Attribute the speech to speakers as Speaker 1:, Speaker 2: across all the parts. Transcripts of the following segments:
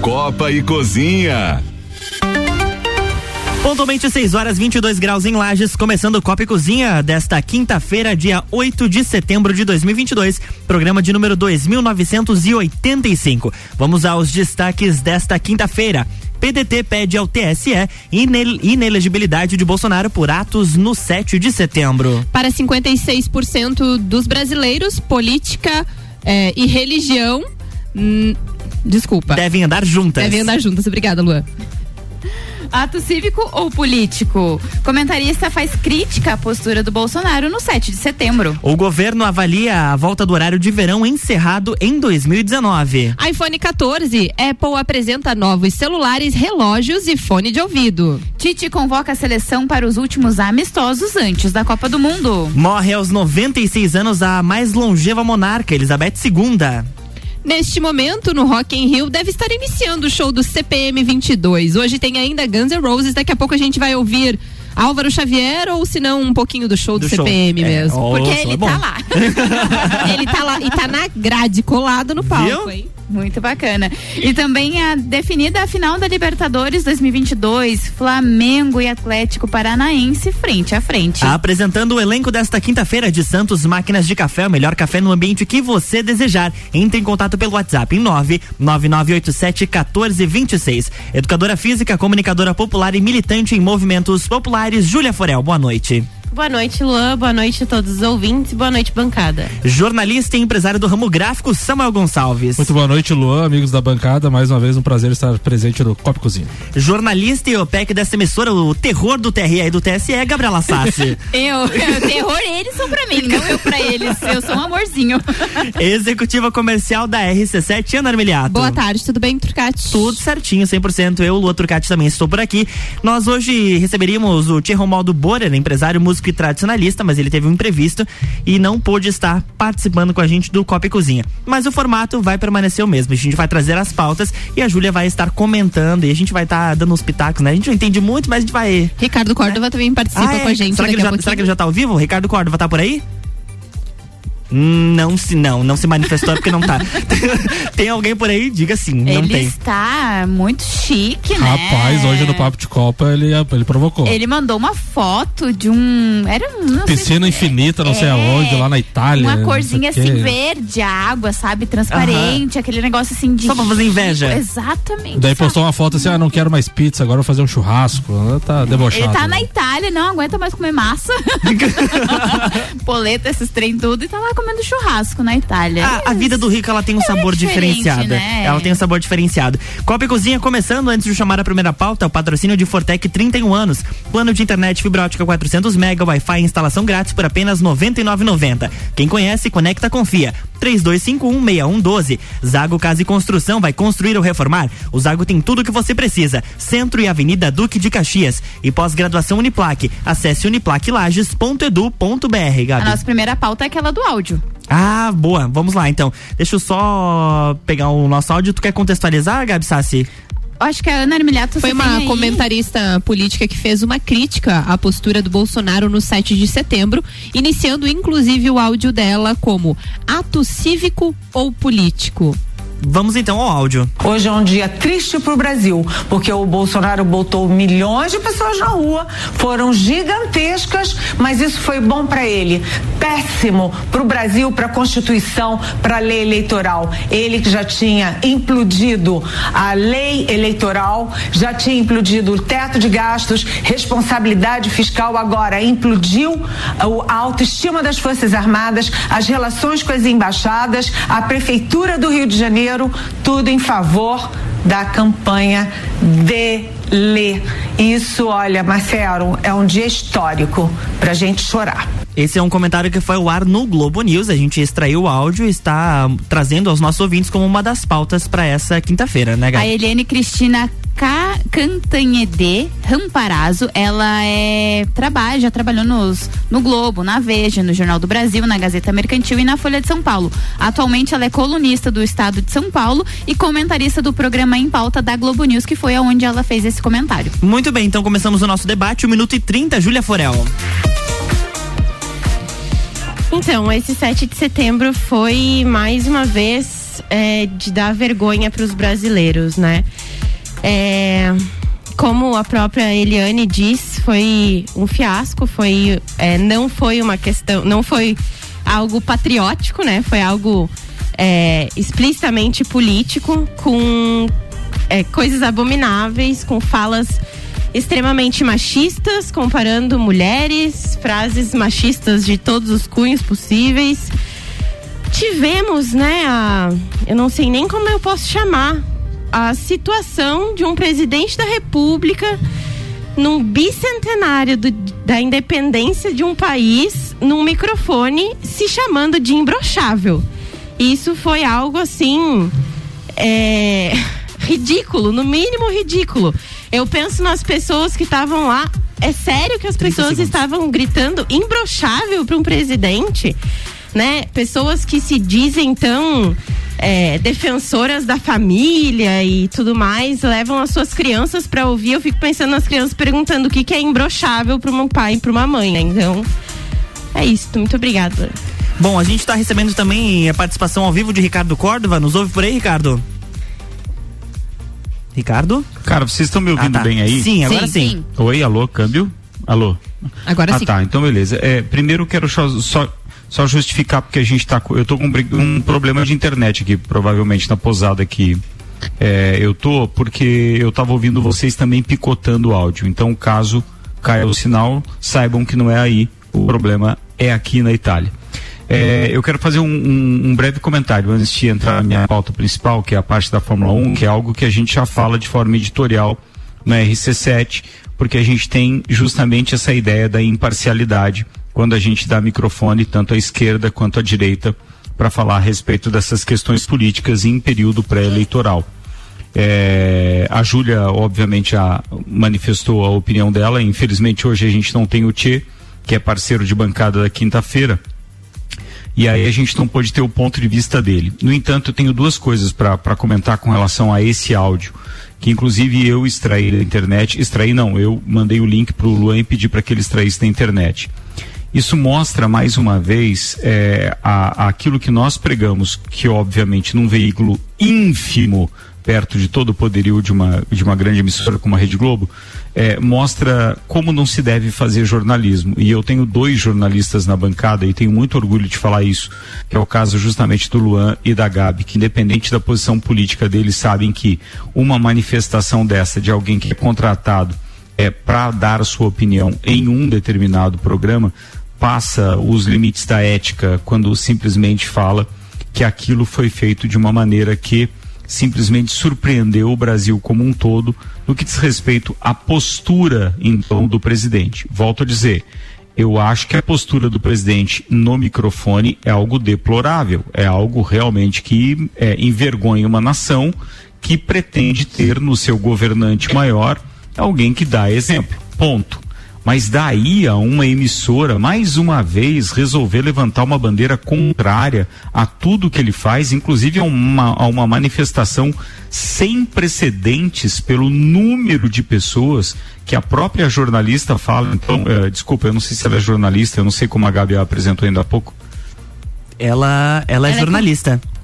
Speaker 1: Copa e Cozinha.
Speaker 2: Pontualmente 6 horas 22 graus em Lages, começando o Copa e Cozinha desta quinta-feira, dia 8 de setembro de 2022, programa de número 2985. Vamos aos destaques desta quinta-feira. PDT pede ao TSE inelegibilidade de Bolsonaro por atos no 7 de setembro.
Speaker 3: Para 56% dos brasileiros, política eh, e religião. Hum, desculpa.
Speaker 2: Devem andar juntas.
Speaker 3: Devem andar juntas. Obrigada, Luan.
Speaker 4: Ato cívico ou político? Comentarista faz crítica à postura do Bolsonaro no 7 de setembro.
Speaker 2: O governo avalia a volta do horário de verão encerrado em 2019.
Speaker 3: iPhone 14, Apple apresenta novos celulares, relógios e fone de ouvido.
Speaker 4: Tite convoca a seleção para os últimos amistosos antes da Copa do Mundo.
Speaker 2: Morre aos 96 anos a mais longeva monarca, Elizabeth II.
Speaker 3: Neste momento, no Rock in Rio, deve estar iniciando o show do CPM 22. Hoje tem ainda Guns N' Roses, daqui a pouco a gente vai ouvir Álvaro Xavier ou se não um pouquinho do show do,
Speaker 2: Do show.
Speaker 3: CPM
Speaker 2: É,
Speaker 3: mesmo.
Speaker 4: Porque
Speaker 2: é
Speaker 4: ele
Speaker 2: bom.
Speaker 4: tá lá.
Speaker 3: Ele tá lá e tá na grade, colado no palco,
Speaker 2: Viu?
Speaker 3: hein?
Speaker 4: Muito bacana. E também a definida a final da Libertadores 2022, Flamengo e Atlético Paranaense frente a frente.
Speaker 2: Apresentando o elenco desta quinta-feira de Santos Máquinas de Café, o melhor café no ambiente que você desejar. Entre em contato pelo WhatsApp em 99987 1426. Educadora física, comunicadora popular e militante em movimentos populares, Júlia Forel. Boa noite.
Speaker 5: Boa noite, Luan. Boa noite a todos os ouvintes. Boa noite, bancada.
Speaker 2: Jornalista e empresário do ramo gráfico, Samuel Gonçalves.
Speaker 6: Muito boa noite, Luan, amigos da bancada. Mais uma vez um prazer estar presente no Copa e Cozinha.
Speaker 2: Jornalista e OPEC dessa emissora, o terror do TRE e do TSE, Gabriela Sassi.
Speaker 4: Eu, eu, terror eles são pra mim, não eu pra eles. Eu sou um amorzinho.
Speaker 2: Executiva comercial da RC7, Ana Armiliato.
Speaker 3: Boa tarde, tudo bem, Turcati?
Speaker 2: Tudo certinho, 100%. Eu, Lua Turcati, também estou por aqui. Nós hoje receberíamos o Tia Romaldo Borer, empresário, músico e tradicionalista, mas ele teve um imprevisto e não pôde estar participando com a gente do Copa e Cozinha. Mas o formato vai permanecer o mesmo. A gente vai trazer as pautas e a Júlia vai estar comentando e a gente vai estar dando uns pitacos, né? A gente não entende muito, mas a gente vai.
Speaker 3: Ricardo Córdova também participa
Speaker 2: Ah, é?
Speaker 3: com a gente
Speaker 2: será, que já, será que ele já tá ao vivo? O Ricardo Córdova tá por aí? Não se não, não se manifestou porque não tá. tem alguém por aí? Diga sim, não
Speaker 4: ele
Speaker 2: tem.
Speaker 4: está muito chique, né?
Speaker 6: Rapaz, hoje no Papo de Copa ele, ele provocou.
Speaker 4: Ele mandou uma foto de um. Era um. não sei
Speaker 6: Piscina
Speaker 4: se-
Speaker 6: infinita, não sei
Speaker 4: É,
Speaker 6: aonde, lá na Itália.
Speaker 4: Uma
Speaker 6: não
Speaker 4: corzinha
Speaker 6: sei
Speaker 4: assim verde, água, sabe? Transparente, aquele negócio assim de.
Speaker 2: Só pra fazer inveja.
Speaker 4: Exatamente.
Speaker 6: Daí
Speaker 4: sabe?
Speaker 6: postou uma foto assim, ah, não quero mais pizza, agora vou fazer um churrasco. Tá debochado.
Speaker 4: Ele tá
Speaker 6: né?
Speaker 4: na Itália, não aguenta mais comer massa. Poleta, esses trem tudo, e tá lá comendo churrasco na Itália.
Speaker 2: A, a vida do rico ela tem um sabor
Speaker 4: diferente,
Speaker 2: diferenciado.
Speaker 4: né?
Speaker 2: Ela tem um sabor diferenciado. Copa e Cozinha começando antes de chamar a primeira pauta, o patrocínio de Fortec 31 anos. Plano de internet fibra ótica 400 mega, Wi-Fi e instalação grátis por apenas R$ 99,90. Quem conhece, conecta, confia. 32516112. Zago Casa e Construção vai construir ou reformar. O Zago tem tudo o que você precisa. Centro e Avenida Duque de Caxias. E pós-graduação Uniplaque. Acesse uniplaquilages.edu.br,
Speaker 4: A nossa primeira pauta é aquela do áudio.
Speaker 2: Ah, boa. Vamos lá, então. Deixa eu só pegar o nosso áudio. Tu quer contextualizar, Gabi Sassi?
Speaker 4: Eu Acho que a Ana Armiliato
Speaker 3: Foi uma comentarista política que fez uma crítica à postura do Bolsonaro no 7 de setembro, iniciando inclusive o áudio dela como ato cívico ou político.
Speaker 2: Vamos então ao áudio.
Speaker 7: Hoje é um dia triste para o Brasil, porque o Bolsonaro botou milhões de pessoas na rua, foram gigantescas, mas isso foi bom para ele, péssimo para o Brasil, para a Constituição, para a lei eleitoral. Ele que já tinha implodido a lei eleitoral, já tinha implodido o teto de gastos, responsabilidade fiscal, agora implodiu a autoestima das Forças Armadas, as relações com as embaixadas, a Prefeitura do Rio de Janeiro, tudo em favor da campanha dele. Isso, olha, Marcelo, é um dia histórico pra gente chorar.
Speaker 2: Esse é um comentário que foi ao ar no Globo News. A gente extraiu o áudio e está trazendo aos nossos ouvintes como uma das pautas para essa quinta-feira, né,
Speaker 4: A
Speaker 2: Gabi?
Speaker 4: Eliane Cristina Ca- Cantanhede Ramparazzo, ela é trabalha, já trabalhou nos, no Globo, na Veja, no Jornal do Brasil, na Gazeta Mercantil e na Folha de São Paulo. Atualmente ela é colunista do Estado de São Paulo e comentarista do programa Em Pauta da Globo News, que foi aonde ela fez esse comentário.
Speaker 2: Muito bem, então começamos o nosso debate. 1 minuto e 30, Júlia Forel.
Speaker 5: Então, esse 7 de setembro foi mais uma vez é, de dar vergonha para os brasileiros, né? É, como a própria Eliane diz, foi um fiasco, foi é, não foi uma questão, não foi algo patriótico, né? Foi algo é, explicitamente político, com é, coisas abomináveis, com falas extremamente machistas, comparando mulheres, frases machistas de todos os cunhos possíveis. Tivemos, né, a, eu não sei nem como eu posso chamar, a situação de um presidente da República num bicentenário do, da independência de um país, num microfone, se chamando de imbrochável. Isso foi algo assim. É, ridículo, no mínimo ridículo. Eu penso nas pessoas que estavam lá. É sério que as pessoas segundos. estavam gritando imbrochável para um presidente? Né? Pessoas que se dizem tão é, defensoras da família e tudo mais levam as suas crianças para ouvir. Eu fico pensando nas crianças perguntando o que, que é imbrochável para um pai e para uma mãe, né? Então, é isso. Muito obrigada.
Speaker 2: Bom, a gente está recebendo também a participação ao vivo de Ricardo Córdova. Nos ouve por aí, Ricardo? Ricardo?
Speaker 8: Cara, vocês estão me ouvindo ah, tá. bem aí?
Speaker 2: Sim, agora sim. sim.
Speaker 8: Oi, alô, câmbio? Alô?
Speaker 3: Agora
Speaker 8: ah,
Speaker 3: sim.
Speaker 8: Ah, tá, então beleza. É, primeiro quero só, só, só, justificar porque a gente tá. Eu tô com um, problema de internet aqui, provavelmente na posada aqui. É, eu tô porque eu tava ouvindo vocês também picotando o áudio. Então, caso caia o sinal, saibam que não é aí. O problema é aqui na Itália. É, eu quero fazer um, um, um, breve comentário antes de entrar na minha pauta principal, que é a parte da Fórmula 1, que é algo que a gente já fala de forma editorial no RC7, porque a gente tem justamente essa ideia da imparcialidade quando a gente dá microfone tanto à esquerda quanto à direita para falar a respeito dessas questões políticas em período pré-eleitoral. É, a Júlia, obviamente, a, manifestou a opinião dela. Infelizmente, hoje a gente não tem o Tchê, que é parceiro de bancada da quinta-feira e aí a gente não pode ter o ponto de vista dele. No entanto, eu tenho duas coisas para comentar com relação a esse áudio, que inclusive eu extraí da internet, extraí não, eu mandei o link para o Luan e pedi para que ele extraísse da internet. Isso mostra mais uma vez é, a, aquilo que nós pregamos, que obviamente num veículo ínfimo perto de todo o poderio de uma, de uma grande emissora como a Rede Globo, é, mostra como não se deve fazer jornalismo. E eu tenho dois jornalistas na bancada e tenho muito orgulho de falar isso, que é o caso justamente do Luan e da Gabi, que independente da posição política deles, sabem que uma manifestação dessa de alguém que é contratado é, para dar sua opinião em um determinado programa passa os limites da ética quando simplesmente fala que aquilo foi feito de uma maneira que simplesmente surpreendeu o Brasil como um todo no que diz respeito à postura, então, do presidente. Volto a dizer, eu acho que a postura do presidente no microfone é algo deplorável, é algo realmente que é, envergonha uma nação que pretende ter no seu governante maior alguém que dá exemplo. Ponto. Mas daí a uma emissora, mais uma vez, resolver levantar uma bandeira contrária a tudo que ele faz, inclusive a uma, a uma manifestação sem precedentes pelo número de pessoas que a própria jornalista fala. Então, uh, desculpa, eu não sei se ela é jornalista, eu não sei como a Gabi apresentou ainda há pouco.
Speaker 2: Ela, ela é ela é jornalista. É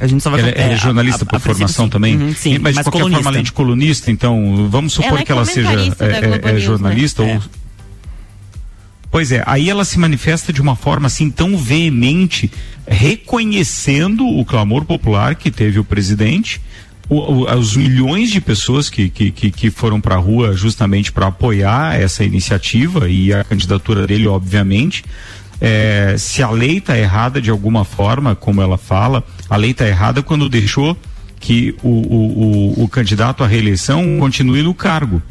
Speaker 8: a gente só vai. Ela, é, é jornalista a, a, por a formação também? Uhum, sim, mas, de qualquer colunista. forma, além de colunista, então, vamos supor ela é que ela seja é, é, é jornalista né? ou. Pois é, aí ela se manifesta de uma forma assim tão veemente, reconhecendo o clamor popular que teve o presidente, o, o, os milhões de pessoas que, que, que, que foram para a rua justamente para apoiar essa iniciativa e a candidatura dele, obviamente, é, se a lei está errada de alguma forma, como ela fala, a lei está errada quando deixou que o, o, o, o candidato à reeleição continue no cargo.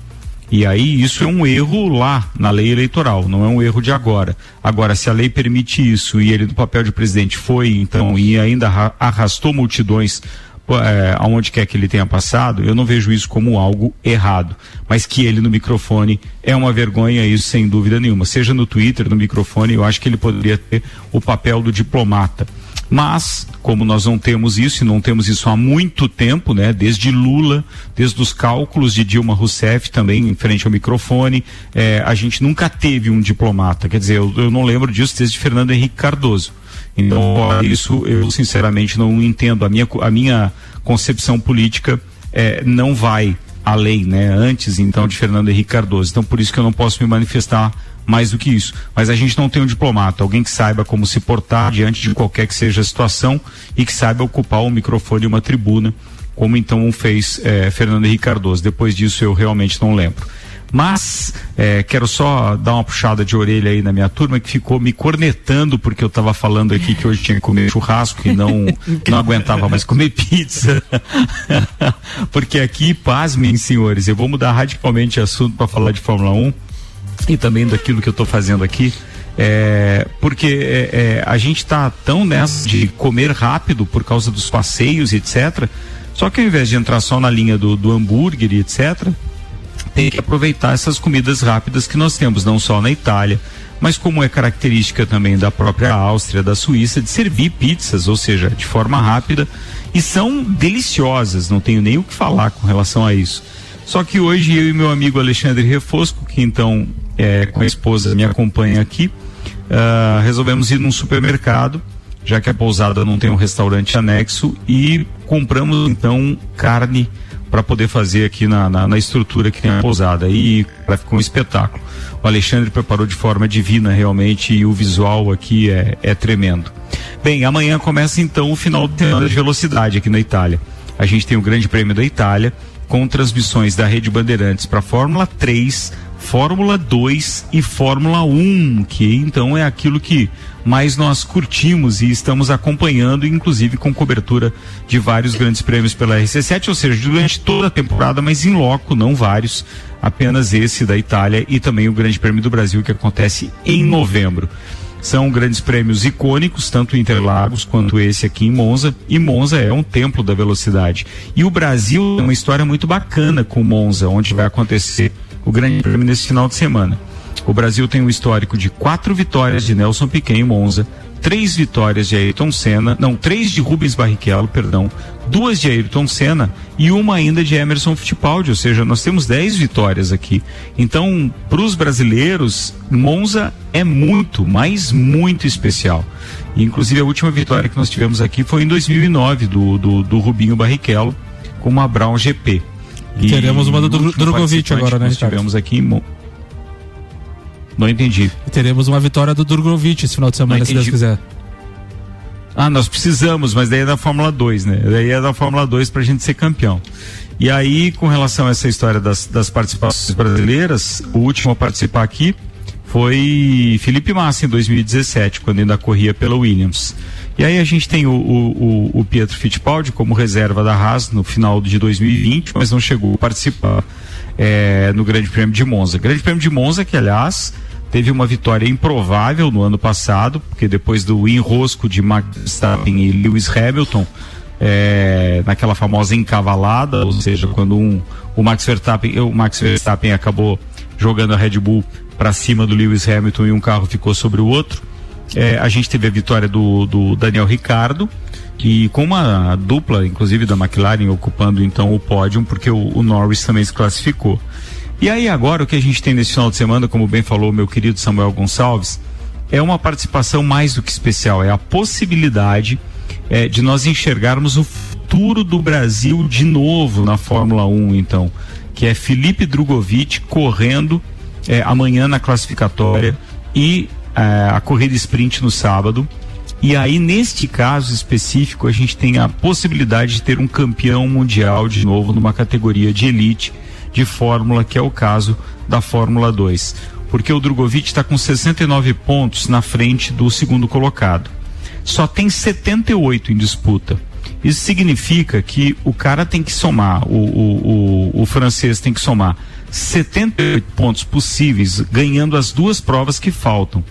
Speaker 8: E aí isso é um erro lá na lei eleitoral, não é um erro de agora. Agora, se a lei permite isso e ele no papel de presidente foi, então, e ainda arrastou multidões é, aonde quer que ele tenha passado, eu não vejo isso como algo errado. Mas que ele no microfone é uma vergonha, isso sem dúvida nenhuma. Seja no Twitter, no microfone, eu acho que ele poderia ter o papel do diplomata. Mas, como nós não temos isso, e não temos isso há muito tempo, né? Desde Lula, desde os cálculos de Dilma Rousseff também em frente ao microfone, é, a gente nunca teve um diplomata. Quer dizer, eu, eu não lembro disso desde Fernando Henrique Cardoso. Então, isso eu sinceramente não entendo. A minha, a minha concepção política é, não vai além, né? Antes, então, de Fernando Henrique Cardoso. Então, por isso que eu não posso me manifestar mais do que isso. Mas a gente não tem um diplomata, alguém que saiba como se portar diante de qualquer que seja a situação e que saiba ocupar um microfone e uma tribuna, como então fez eh, Fernando Henrique Cardoso. Depois disso eu realmente não lembro. Mas é, quero só dar uma puxada de orelha aí na minha turma que ficou me cornetando porque eu estava falando aqui que hoje tinha que comer churrasco e não, não aguentava mais comer pizza. porque aqui, pasmem, senhores, eu vou mudar radicalmente de assunto para falar de Fórmula 1 e também daquilo que eu estou fazendo aqui. É, porque é, é, a gente está tão nessa de comer rápido por causa dos passeios, etc. Só que ao invés de entrar só na linha do, do hambúrguer e etc., tem que aproveitar essas comidas rápidas que nós temos, não só na Itália, mas como é característica também da própria Áustria, da Suíça, de servir pizzas, ou seja, de forma rápida, e são deliciosas, não tenho nem o que falar com relação a isso. Só que hoje eu e meu amigo Alexandre Refosco, que então é, com a esposa me acompanha aqui, uh, resolvemos ir num supermercado, já que a pousada não tem um restaurante anexo, e compramos então carne para poder fazer aqui na, na, na, estrutura que tem a pousada. E cara, ficou um espetáculo. O Alexandre preparou de forma divina realmente e o visual aqui é, é tremendo. Bem, amanhã começa então o final de semana de velocidade aqui na Itália. A gente tem o Grande Prêmio da Itália com transmissões da Rede Bandeirantes para Fórmula 3, Fórmula 2 e Fórmula 1, que então é aquilo que mais nós curtimos e estamos acompanhando, inclusive com cobertura de vários grandes prêmios pela RC7, ou seja, durante toda a temporada, mas em loco, não vários, apenas esse da Itália e também o Grande Prêmio do Brasil que acontece em novembro. São grandes prêmios icônicos, tanto Interlagos quanto esse aqui em Monza. E Monza é um templo da velocidade. E o Brasil tem uma história muito bacana com Monza, onde vai acontecer o Grande Prêmio nesse final de semana. O Brasil tem um histórico de quatro vitórias de Nelson Piquet em Monza, três vitórias de Ayrton Senna, não, três de Rubens Barrichello, perdão, duas de Ayrton Senna e uma ainda de Emerson Fittipaldi, ou seja, nós temos dez vitórias aqui. Então, para os brasileiros, Monza é muito, mas muito especial. Inclusive a última vitória que nós tivemos aqui foi em 2009 do, do, do Rubinho Barrichello com uma Brown GP.
Speaker 6: E teremos uma do Drogovic agora, né?
Speaker 8: Nós tivemos aqui em não entendi.
Speaker 6: E teremos uma vitória do Drogovic esse final de semana, se Deus quiser.
Speaker 8: Ah, nós precisamos, mas daí é da Fórmula 2, né? Daí é da Fórmula 2 pra gente ser campeão. E aí, com relação a essa história das, das participações brasileiras, o último a participar aqui foi Felipe Massa em 2017, quando ainda corria pela Williams. E aí a gente tem o, o, o, Pietro Fittipaldi como reserva da Haas no final de 2020, mas não chegou a participar é, no Grande Prêmio de Monza. Grande Prêmio de Monza, que aliás teve uma vitória improvável no ano passado, porque depois do enrosco de Max Verstappen e Lewis Hamilton, é, naquela famosa encavalada, ou seja, quando um, o Max Verstappen, o Max Verstappen acabou jogando a Red Bull para cima do Lewis Hamilton e um carro ficou sobre o outro. É, a gente teve a vitória do, do Daniel Ricardo e com uma dupla, inclusive da McLaren, ocupando então o pódio, porque o, o Norris também se classificou. E aí agora o que a gente tem nesse final de semana, como bem falou meu querido Samuel Gonçalves, é uma participação mais do que especial, é a possibilidade é, de nós enxergarmos o futuro do Brasil de novo na Fórmula 1, então, que é Felipe Drogovic correndo é, amanhã na classificatória e a corrida sprint no sábado. E aí, neste caso específico, a gente tem a possibilidade de ter um campeão mundial de novo numa categoria de elite de Fórmula, que é o caso da Fórmula 2. Porque o Drogovic está com 69 pontos na frente do segundo colocado. Só tem 78 em disputa. Isso significa que o cara tem que somar, o, o, o, o francês tem que somar 78 pontos possíveis, ganhando as duas provas que faltam,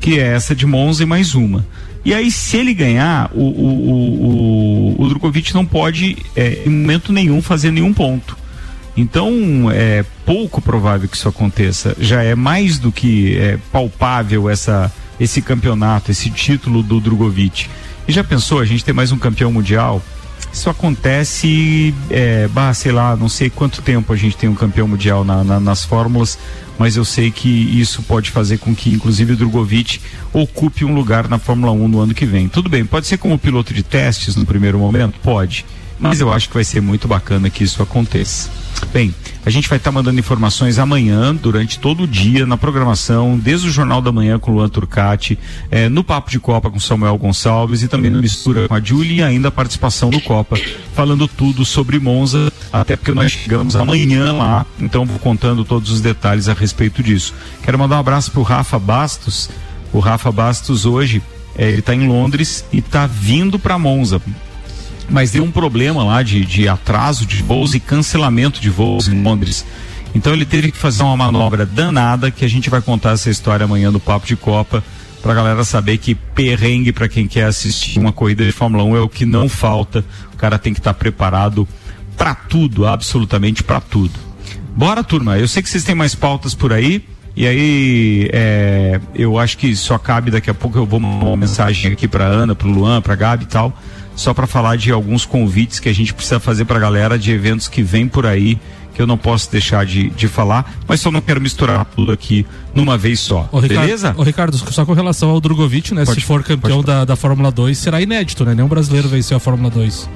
Speaker 8: que é essa de Monza e mais uma. E aí, se ele ganhar, o, o, o, o Drogovic não pode, é, em momento nenhum, fazer nenhum ponto. Então, é pouco provável que isso aconteça. Já é mais do que é, palpável essa, esse campeonato, esse título do Drogovic. E já pensou a gente ter mais um campeão mundial? Isso acontece, é, bah, sei lá, não sei quanto tempo a gente tem um campeão mundial na, na, nas fórmulas, mas eu sei que isso pode fazer com que, inclusive, o Drogovic ocupe um lugar na Fórmula 1 no ano que vem. Tudo bem, pode ser como piloto de testes no primeiro momento? Pode. Mas eu acho que vai ser muito bacana que isso aconteça. Bem, a gente vai estar tá mandando informações amanhã, durante todo o dia, na programação, desde o Jornal da Manhã com o Luan Turcati, eh, no Papo de Copa com Samuel Gonçalves e também no Mistura com a Julie e ainda a participação do Copa, falando tudo sobre Monza, até porque nós chegamos amanhã lá, então vou contando todos os detalhes a respeito disso. Quero mandar um abraço para o Rafa Bastos. O Rafa Bastos hoje, eh, ele está em Londres e está vindo para Monza mas deu um problema lá de, de atraso de voos e cancelamento de voos em Londres. Então ele teve que fazer uma manobra danada que a gente vai contar essa história amanhã no Papo de Copa para a galera saber que perrengue para quem quer assistir uma corrida de Fórmula 1 é o que não falta. O cara tem que estar tá preparado para tudo, absolutamente para tudo. Bora, turma. Eu sei que vocês têm mais pautas por aí. E aí, é, eu acho que só cabe daqui a pouco eu vou mandar uma mensagem aqui para Ana, para Luan, para Gabi e tal só para falar de alguns convites que a gente precisa fazer para a galera de eventos que vem por aí que eu não posso deixar de, de falar, mas só não quero misturar tudo aqui numa vez só.
Speaker 6: Ô, Ricardo,
Speaker 8: beleza?
Speaker 6: Ô, Ricardo, só com relação ao Drogovic, né?
Speaker 8: Pode,
Speaker 6: se for campeão da, da Fórmula 2, será inédito, né? Nenhum brasileiro venceu a Fórmula 2.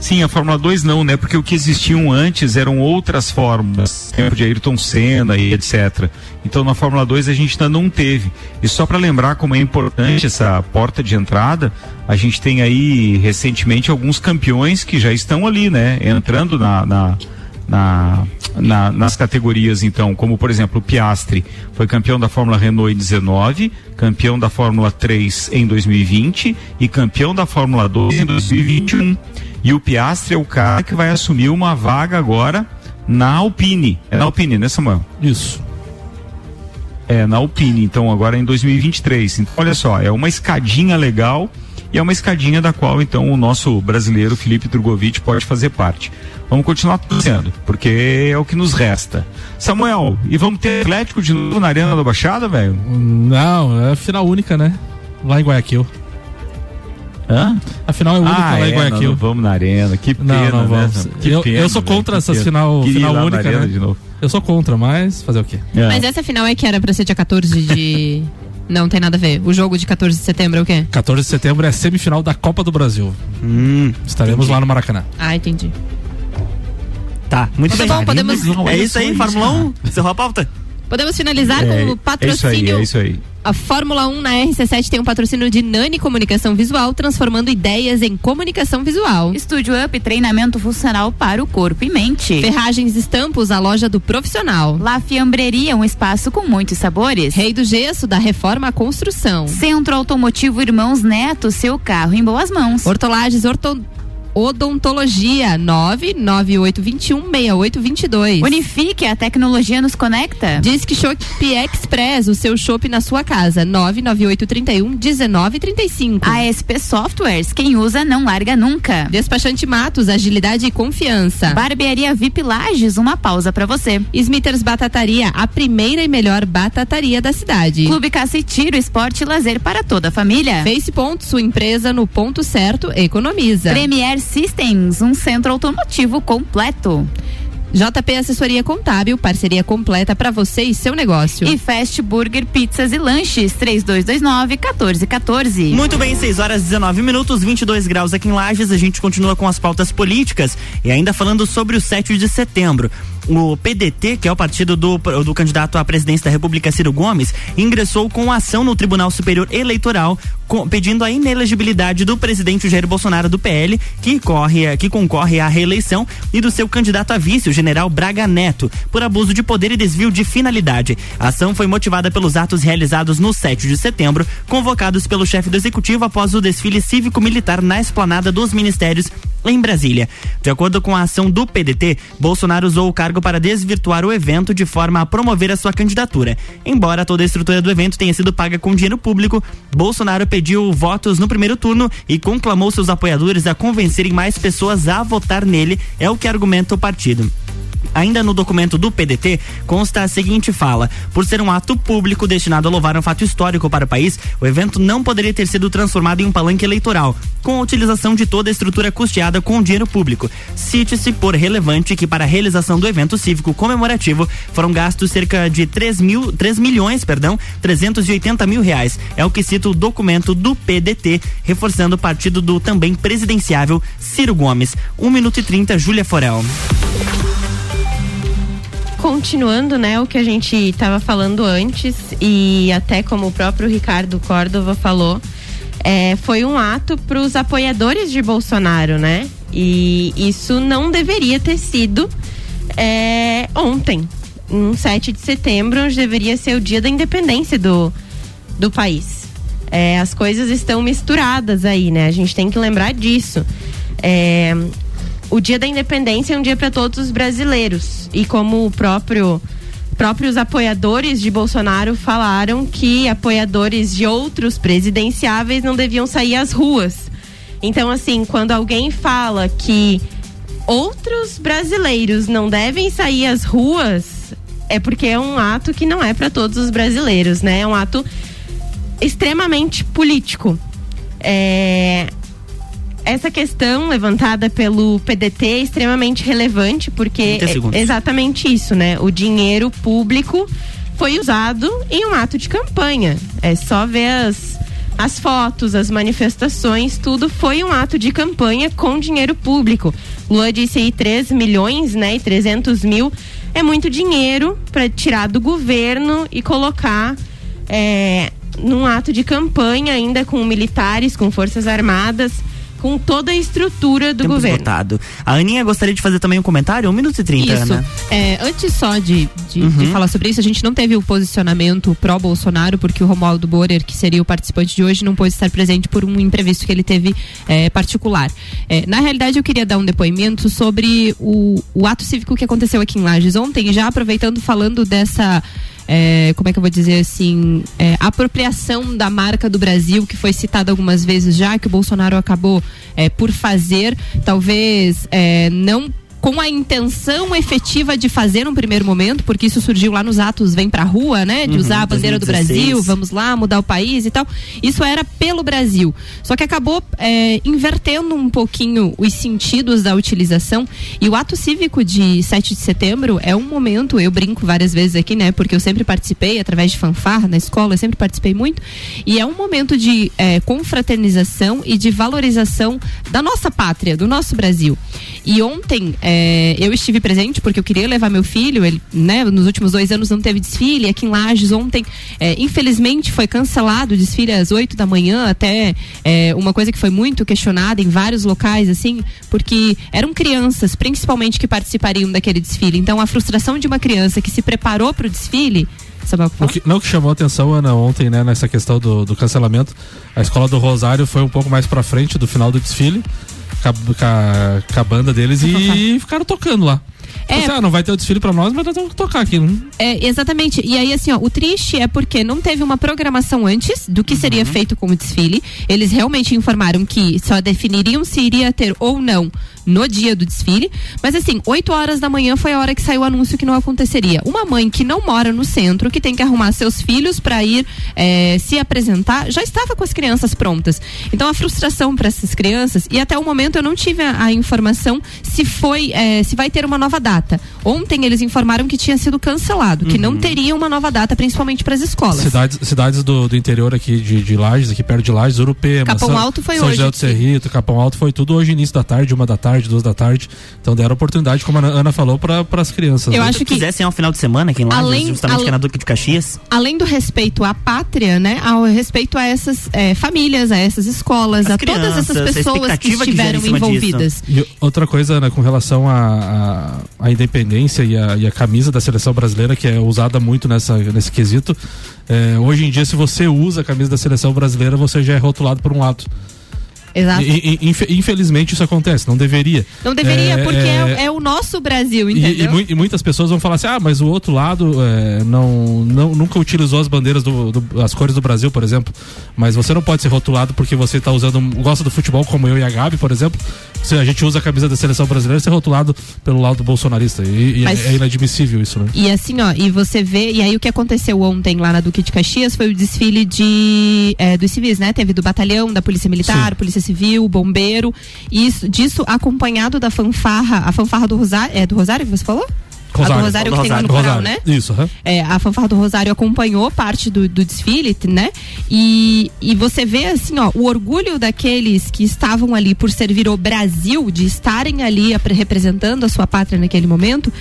Speaker 8: Sim, a Fórmula 2 não, né? Porque o que existiam antes eram outras fórmulas, tempo de Ayrton Senna e etc. Então na Fórmula 2 a gente ainda não teve. E só para lembrar como é importante essa porta de entrada, a gente tem aí recentemente alguns campeões que já estão ali, né? Entrando na, na na, na, nas categorias, então, como por exemplo o Piastri foi campeão da Fórmula Renault em 19, campeão da Fórmula 3 em 2020 e campeão da Fórmula 2 em 2021. E o Piastri é o cara que vai assumir uma vaga agora na Alpine. É na Alpine, né, Samuel?
Speaker 6: Isso.
Speaker 8: É, na Alpine, então agora em 2023. Então, olha só, é uma escadinha legal e é uma escadinha da qual então o nosso brasileiro Felipe Drogovic pode fazer parte. Vamos continuar torcendo, porque é o que nos resta. Samuel, e vamos ter Atlético de novo na Arena da Baixada, velho?
Speaker 6: Não, é final única, né? Lá em Guayaquil.
Speaker 8: Hã?
Speaker 6: A final é única
Speaker 8: Ah,
Speaker 6: lá em
Speaker 8: é,
Speaker 6: Guayaquil.
Speaker 8: não, não vamos na Arena, que pena,
Speaker 6: Não, não
Speaker 8: né?
Speaker 6: vamos.
Speaker 8: Que
Speaker 6: Eu-
Speaker 8: pena,
Speaker 6: eu sou contra
Speaker 8: pena.
Speaker 6: final-
Speaker 8: Queria
Speaker 6: final única,
Speaker 8: Arena
Speaker 6: né?
Speaker 8: de novo.
Speaker 6: Eu sou contra, mas fazer o quê?
Speaker 8: É.
Speaker 3: Mas essa final é que era pra ser dia 14 de. Não tem nada a ver. O jogo de 14 de setembro é o quê?
Speaker 6: 14 de setembro é a semifinal da Copa do Brasil.
Speaker 2: Hum,
Speaker 6: Estaremos
Speaker 2: entendi.
Speaker 6: lá no Maracanã.
Speaker 3: Ah, entendi.
Speaker 2: Tá, muito
Speaker 3: Tá
Speaker 2: bem.
Speaker 3: bom, podemos-
Speaker 2: É isso aí, Fórmula 1. Encerrou a pauta?
Speaker 3: Podemos finalizar
Speaker 8: É,
Speaker 3: com o
Speaker 8: é isso aí,
Speaker 3: patrocínio.
Speaker 8: é isso aí.
Speaker 3: A Fórmula 1 na RC7 tem um patrocínio de Nani Comunicação Visual, transformando ideias em comunicação visual.
Speaker 4: Estúdio Up, treinamento funcional para o corpo e mente.
Speaker 3: Ferragens Estampos, a loja do profissional.
Speaker 4: La Fiambreria, um espaço com muitos sabores.
Speaker 3: Rei do Gesso, da Reforma à Construção.
Speaker 4: Centro Automotivo Irmãos Neto, seu carro em boas mãos.
Speaker 3: Hortolagens Orto... Odontologia 998216822.
Speaker 4: Unifique, a tecnologia nos conecta.
Speaker 3: Disque Shop Express, o seu shopping na sua casa 998311935.
Speaker 4: ASP Softwares, quem usa não larga nunca.
Speaker 3: Despachante Matos, agilidade e confiança.
Speaker 4: Barbearia VIP Lages, uma pausa pra você.
Speaker 3: Smithers Batataria, a primeira e melhor batataria da cidade.
Speaker 4: Clube Caça e Tiro, esporte e lazer para toda a família.
Speaker 3: Face Ponto, sua empresa no ponto certo, economiza.
Speaker 4: Premier Systems, um centro automotivo completo.
Speaker 3: JP Assessoria Contábil, parceria completa para você e seu negócio.
Speaker 4: E Fast Burger Pizzas e Lanches, 3229-1414.
Speaker 2: Muito bem, 6 horas 19 minutos, 22 graus aqui em Lages. A gente continua com as pautas políticas e ainda falando sobre o 7 de setembro. O PDT, que é o partido do, do candidato à presidência da República, Ciro Gomes, ingressou com ação no Tribunal Superior Eleitoral com- pedindo a inelegibilidade do presidente Jair Bolsonaro do PL, que, corre, que concorre à reeleição, e do seu candidato a vice, o general Braga Neto, por abuso de poder e desvio de finalidade. A ação foi motivada pelos atos realizados no 7 de setembro, convocados pelo chefe do executivo após o desfile cívico-militar na esplanada dos ministérios em Brasília. De acordo com a ação do PDT, Bolsonaro usou o cargo para desvirtuar o evento de forma a promover a sua candidatura. Embora toda a estrutura do evento tenha sido paga com dinheiro público, Bolsonaro pediu votos no primeiro turno e conclamou seus apoiadores a convencerem mais pessoas a votar nele, é o que argumenta o partido. Ainda no documento do PDT consta a seguinte fala: por ser um ato público destinado a louvar um fato histórico para o país, o evento não poderia ter sido transformado em um palanque eleitoral, com a utilização de toda a estrutura custeada com dinheiro público. Cite-se por relevante que para a realização do evento cívico comemorativo foram gastos cerca de 3, mil, 3 milhões, perdão, 380 mil reais. É o que cita o documento do PDT, reforçando o partido do também presidenciável Ciro Gomes. 1 minuto e 30, Júlia Forel
Speaker 5: continuando, né, o que a gente estava falando antes e até como o próprio Ricardo Córdova falou, é, foi um ato para os apoiadores de Bolsonaro, né? E isso não deveria ter sido é, ontem, um 7 de setembro, onde deveria ser o dia da independência do, do país. É, as coisas estão misturadas aí, né? A gente tem que lembrar disso. É, o dia da independência é um dia para todos os brasileiros. E como o próprio próprios apoiadores de Bolsonaro falaram que apoiadores de outros presidenciáveis não deviam sair às ruas. Então, assim, quando alguém fala que outros brasileiros não devem sair às ruas, é porque é um ato que não é para todos os brasileiros, né? É um ato extremamente político. É, essa questão levantada pelo PDT é extremamente relevante, porque é exatamente isso, né? O dinheiro público foi usado em um ato de campanha. É só ver as, as fotos, as manifestações, tudo foi um ato de campanha com dinheiro público. Lua disse aí 3 milhões, né? E 300 mil é muito dinheiro para tirar do governo e colocar é, num ato de campanha, ainda com militares, com forças armadas com toda a estrutura do
Speaker 2: Tempo
Speaker 5: governo.
Speaker 2: Esgotado. A Aninha gostaria de fazer também um comentário? Um minuto e trinta,
Speaker 3: isso.
Speaker 2: Ana.
Speaker 3: É, antes só de, de, uhum. de, falar sobre isso, a gente não teve o posicionamento pró-Bolsonaro, porque o Romualdo Borer, que seria o participante de hoje, não pôde estar presente por um imprevisto que ele teve é, particular. É, na realidade, eu queria dar um depoimento sobre o, o ato cívico que aconteceu aqui em Lages ontem, já aproveitando falando dessa é, como é que eu vou dizer assim, é, apropriação da marca do Brasil, que foi citada algumas vezes já, que o Bolsonaro acabou é, por fazer, talvez é, não com a intenção efetiva de fazer um primeiro momento, porque isso surgiu lá nos atos Vem Pra Rua, né? De uhum, usar a bandeira 2016. do Brasil, vamos lá, mudar o país e tal. Isso era pelo Brasil. Só que acabou é, invertendo um pouquinho os sentidos da utilização. E o ato cívico de 7 de setembro é um momento, eu brinco várias vezes aqui, né? Porque eu sempre participei através de fanfarra na escola, eu sempre participei muito. E é um momento de é, confraternização e de valorização da nossa pátria, do nosso Brasil. E ontem, é, eu estive presente porque eu queria levar meu filho, ele, né, nos últimos dois anos não teve desfile, aqui em Lages ontem, é, infelizmente foi cancelado o desfile às 8 da manhã, até é, uma coisa que foi muito questionada em vários locais, assim, porque eram crianças, principalmente, que participariam daquele desfile. Então a frustração de uma criança que se preparou para o desfile.
Speaker 6: O que, não que chamou atenção, Ana, ontem, né, nessa questão do, do cancelamento, a escola do Rosário foi um pouco mais para frente do final do desfile com a, com a, com a banda deles e ficaram tocando lá. É, assim, ah, não vai ter o desfile pra nós, mas nós vamos tocar aqui. Não?
Speaker 3: É, exatamente. E aí, assim, ó, o triste é porque não teve uma programação antes do que uhum. seria feito como desfile. Eles realmente informaram que só definiriam se iria ter ou não no dia do desfile. Mas assim, 8 horas da manhã foi a hora que saiu o anúncio que não aconteceria. Uma mãe que não mora no centro, que tem que arrumar seus filhos para ir é, se apresentar, já estava com as crianças prontas. Então a frustração para essas crianças, e até o momento eu não tive a, a informação se foi, é, se vai ter uma nova data. Ontem eles informaram que tinha sido cancelado, que uhum. não teria uma nova data, principalmente para as escolas.
Speaker 6: Cidades, cidades do, do interior aqui de, de Lages, aqui perto de Lages, Urupema,
Speaker 3: Capão
Speaker 6: São,
Speaker 3: Alto foi
Speaker 6: São
Speaker 3: hoje.
Speaker 6: José do Cerrito, Capão Alto foi tudo hoje início da tarde, uma da tarde, duas da tarde. Então deram oportunidade, como a Ana falou, para as crianças.
Speaker 3: Eu
Speaker 6: né?
Speaker 3: acho que
Speaker 2: quisessem um final de semana aqui em Lages, além, justamente que é na Duque de Caxias.
Speaker 3: Além do respeito à pátria, né, ao respeito a essas é, famílias, a essas escolas, as a crianças, todas essas pessoas que estiveram que envolvidas.
Speaker 6: E outra coisa, Ana, com relação a, a, a, independência e a, e a camisa da seleção brasileira, que é usada muito nessa, nesse quesito, é, hoje em dia, se você usa a camisa da seleção brasileira, você já é rotulado por um lado.
Speaker 3: Exato.
Speaker 6: E- e- infe- infelizmente isso acontece, não deveria.
Speaker 3: Não deveria,
Speaker 6: É,
Speaker 3: porque
Speaker 6: é-
Speaker 3: é, é o nosso Brasil, entendeu?
Speaker 6: e e muitas pessoas vão falar assim, ah, mas o outro lado é, não, não, nunca utilizou as bandeiras, do, do- as cores do Brasil, por exemplo. Mas você não pode ser rotulado porque você tá usando, gosta do futebol, como eu e a Gabi, por exemplo. Se a gente usa a camisa da seleção brasileira, ser rotulado pelo lado bolsonarista. E,
Speaker 3: Mas-
Speaker 6: é inadmissível isso, né?
Speaker 3: E assim, ó, e você vê, e aí o que aconteceu ontem lá na Duque de Caxias foi o desfile de é, dos civis, né? Teve do batalhão, da Polícia Militar,
Speaker 6: Sim.
Speaker 3: Polícia Civil, Bombeiro, e isso, disso acompanhado da fanfarra, a fanfarra do Rosário, é do Rosário que você falou? A do Rosário que tem lá no coral, né?
Speaker 6: Isso, aham.
Speaker 3: É, a fanfarra do Rosário acompanhou parte do, do desfile, né? E, e você vê assim, ó, o orgulho daqueles que estavam ali por servir o Brasil, de estarem ali representando a sua pátria naquele momento.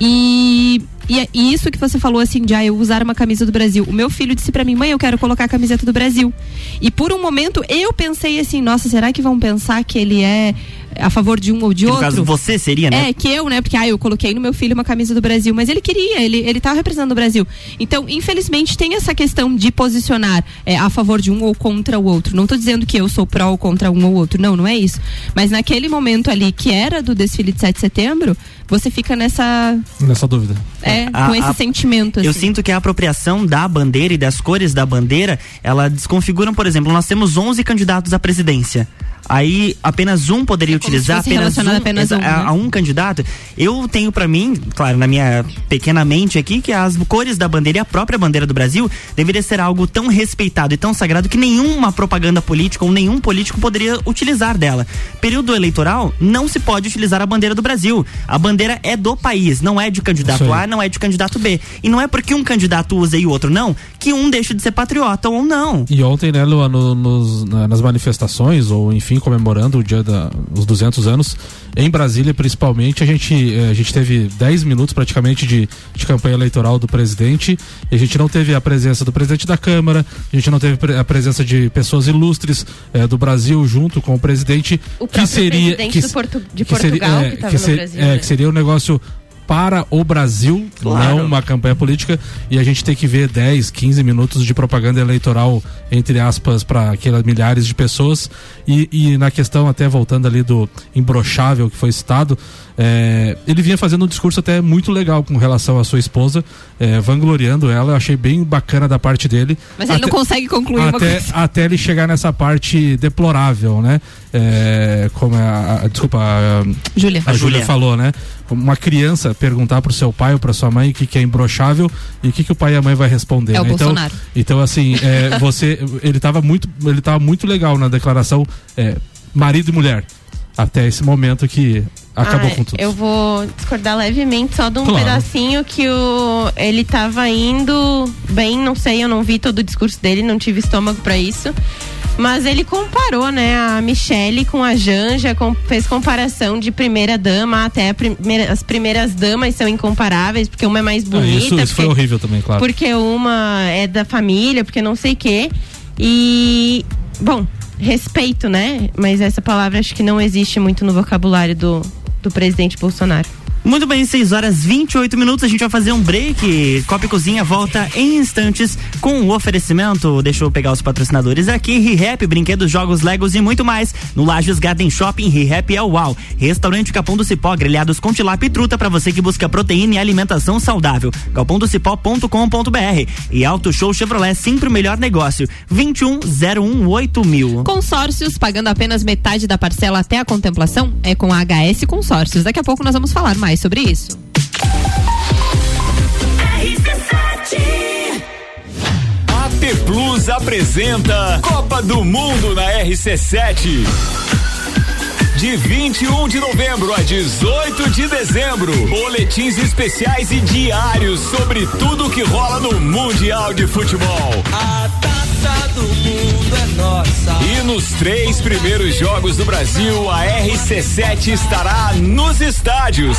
Speaker 3: E, e, e isso que você falou assim, de ah, eu usar uma camisa do Brasil. O meu filho disse pra mim, mãe, eu quero colocar a camiseta do Brasil. E por um momento eu pensei assim, nossa, será que vão pensar que ele é a favor de um ou de
Speaker 2: Que no
Speaker 3: outro?
Speaker 2: caso você seria, né?
Speaker 3: É, que eu, né? Porque ah, eu coloquei no meu filho uma camisa do Brasil, mas ele queria, ele, ele tava representando o Brasil. Então, infelizmente, tem essa questão de posicionar é, a favor de um ou contra o outro. Não tô dizendo que eu sou pró ou contra um ou outro, não, não é isso. Mas naquele momento ali, que era do desfile de 7 de setembro, você fica nessa.
Speaker 6: Nessa dúvida.
Speaker 3: É,
Speaker 2: A-
Speaker 3: com esse
Speaker 2: a-
Speaker 3: sentimento. Assim.
Speaker 2: Eu sinto que a apropriação da bandeira e das cores da bandeira, ela desconfigura, por exemplo, nós temos 11 candidatos à presidência. Aí apenas um poderia
Speaker 3: É
Speaker 2: utilizar apenas, um,
Speaker 3: apenas um, né?
Speaker 2: a, a um candidato. Eu tenho pra mim, claro, na minha pequena mente aqui, que as cores da bandeira e a própria bandeira do Brasil deveria ser algo tão respeitado e tão sagrado que nenhuma propaganda política ou nenhum político poderia utilizar dela. Período eleitoral, não se pode utilizar a bandeira do Brasil. A bandeira é do país, não é de candidato. A, não é de candidato B. E não é porque um candidato usa e o outro não, que um deixa de ser patriota ou não.
Speaker 6: E ontem, né, Lua, no- nos- na- nas manifestações, ou enfim, comemorando o dia da, os 200 anos, em Brasília principalmente, a gente, eh, a gente teve 10 minutos praticamente de, de campanha eleitoral do presidente, e a gente não teve a presença do presidente da Câmara, a gente não teve a presença de pessoas ilustres eh, do Brasil junto com o presidente,
Speaker 5: O
Speaker 6: que seria.
Speaker 5: presidente
Speaker 6: que,
Speaker 5: Portu- de
Speaker 6: que seria-
Speaker 5: Portugal,
Speaker 6: é,
Speaker 5: que
Speaker 6: ser-
Speaker 5: Brasil,
Speaker 6: é,
Speaker 5: né?
Speaker 6: que seria um negócio para o Brasil,
Speaker 2: Claro.
Speaker 6: não uma campanha política, e a gente tem que ver 10, 15 minutos de propaganda eleitoral, entre aspas, para aquelas milhares de pessoas. E, e na questão, até voltando ali do imbrochável que foi citado, é, ele vinha fazendo um discurso até muito legal com relação à sua esposa, é, vangloriando ela. Eu achei bem bacana da parte dele.
Speaker 3: Mas ele não
Speaker 6: Até-
Speaker 3: consegue concluir uma
Speaker 6: até,
Speaker 3: coisa.
Speaker 6: até ele chegar nessa parte deplorável, né? É, como a, a- desculpa, a,
Speaker 3: Júlia.
Speaker 6: a Júlia falou, né? Uma criança perguntar pro seu pai ou pra sua mãe o que, que é imbrochável e o que, que o pai e a mãe vai responder.
Speaker 3: É o
Speaker 6: né? então,
Speaker 3: Bolsonaro.
Speaker 6: então, assim, é, você. Ele tava muito. Ele tava muito legal na declaração é, marido e mulher. Até esse momento que acabou
Speaker 5: Ah,
Speaker 6: com tudo.
Speaker 5: Eu vou discordar levemente só de um
Speaker 6: Claro.
Speaker 5: pedacinho que o ele tava indo bem, não sei, eu não vi todo o discurso dele, não tive estômago pra isso. Mas ele comparou, né, a Michelle com a Janja, com- fez comparação de primeira dama até primeira- as primeiras damas são incomparáveis, porque uma é mais
Speaker 6: Ah,
Speaker 5: bonita.
Speaker 6: isso isso foi
Speaker 5: porque-
Speaker 6: horrível também, claro.
Speaker 5: porque uma é da família, porque não sei o quê. E, bom, respeito, né? Mas essa palavra acho que não existe muito no vocabulário do, do presidente Bolsonaro.
Speaker 2: Muito bem, 6 horas 28 minutos. A gente vai fazer um break. Copa e Cozinha volta em instantes com o oferecimento. Deixa eu pegar os patrocinadores aqui. ReHap, brinquedos, jogos, legos e muito mais. No Lages Garden Shopping, ReHap é o UAU. Restaurante Capão do Cipó, grelhados com tilápia e truta para você que busca proteína e alimentação saudável. galpondocipó.com.br e Auto Show Chevrolet, sempre o melhor negócio. 21018000 mil.
Speaker 3: Consórcios, pagando apenas metade da parcela até a contemplação, é com a HS Consórcios. Daqui a pouco nós vamos falar mais sobre isso.
Speaker 1: AT Plus apresenta Copa do Mundo na RC7. De 21 de novembro a 18 de dezembro. Boletins especiais e diários sobre tudo que rola no Mundial de Futebol.
Speaker 9: A taça do mundo é nossa.
Speaker 1: E nos três primeiros jogos do Brasil, a RC7 estará nos estádios.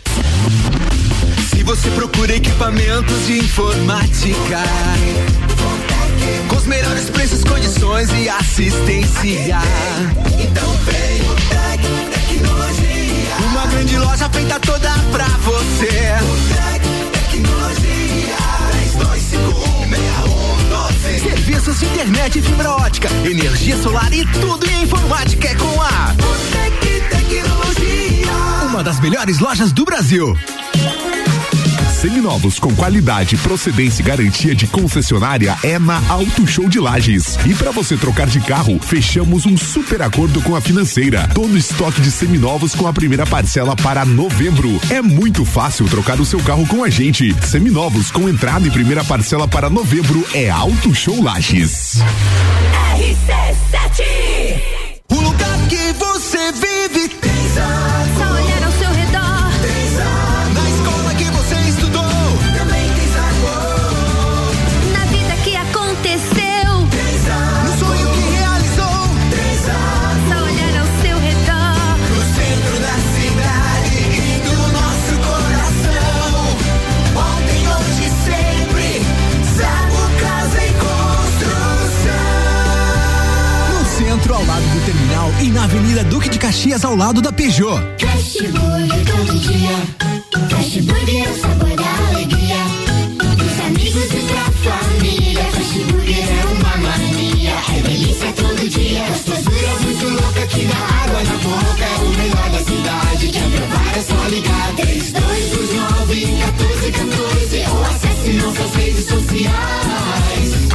Speaker 10: Se você procura equipamentos de informática, com os melhores preços, condições e assistência, então vem o Tec Tecnologia. Uma grande loja feita toda pra você. O Tec Tecnologia. 32516112. Serviços de internet fibra ótica, energia solar e tudo em informática é com a o Tec Tecnologia. Uma das melhores lojas do Brasil.
Speaker 11: Seminovos com qualidade, procedência e garantia de concessionária é na Auto Show de Lages. E para você trocar de carro, fechamos um super acordo com a financeira. Todo estoque de seminovos com a primeira parcela para novembro. É muito fácil trocar o seu carro com a gente. Seminovos com entrada e primeira parcela para novembro é Auto Show Lages.
Speaker 10: RC7 O lugar que você vive tem E na Avenida Duque de Caxias, ao lado da Peugeot
Speaker 12: Fast todo dia. É o sabor da alegria. Amigos e família. É uma mania. É delícia todo dia. Gostosura muito água na boca. É o melhor da cidade. É só ligar. 3229 1414 ou acesse nossas redes sociais.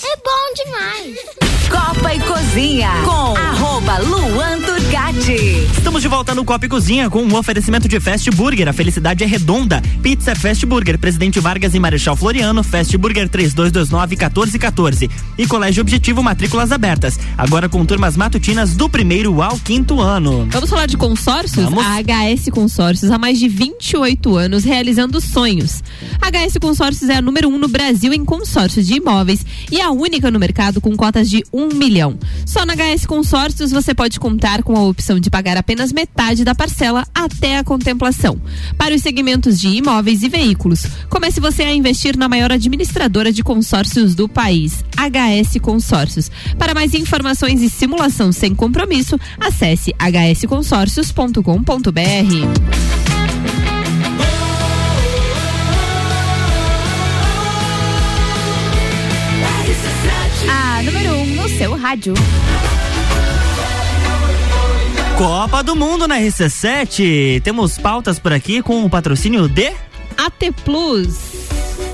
Speaker 13: É bom demais.
Speaker 14: Copa e Cozinha com arroba Luan Turcati.
Speaker 2: Estamos de volta no Copa e Cozinha com um oferecimento de Fast Burger. A felicidade é redonda. Pizza Fast Burger, Presidente Vargas e Marechal Floriano. Fast Burger 3229-1414. E Colégio Objetivo Matrículas Abertas. Agora com turmas matutinas do primeiro ao quinto ano.
Speaker 3: Vamos falar de consórcios?
Speaker 2: Vamos.
Speaker 3: A HS Consórcios há mais de 28 anos realizando sonhos. A HS Consórcios é a número um no Brasil em consórcios de imóveis e a única no mercado com cotas de um milhão. Só na HS Consórcios você pode contar com a opção de pagar apenas metade da parcela até a contemplação. Para os segmentos de imóveis e veículos, comece você a investir na maior administradora de consórcios do país, HS Consórcios. Para mais informações e simulação sem compromisso, acesse hsconsórcios.com.br.
Speaker 4: seu rádio.
Speaker 2: Copa do Mundo na RC7. Temos pautas por aqui com o patrocínio de
Speaker 3: AT Plus.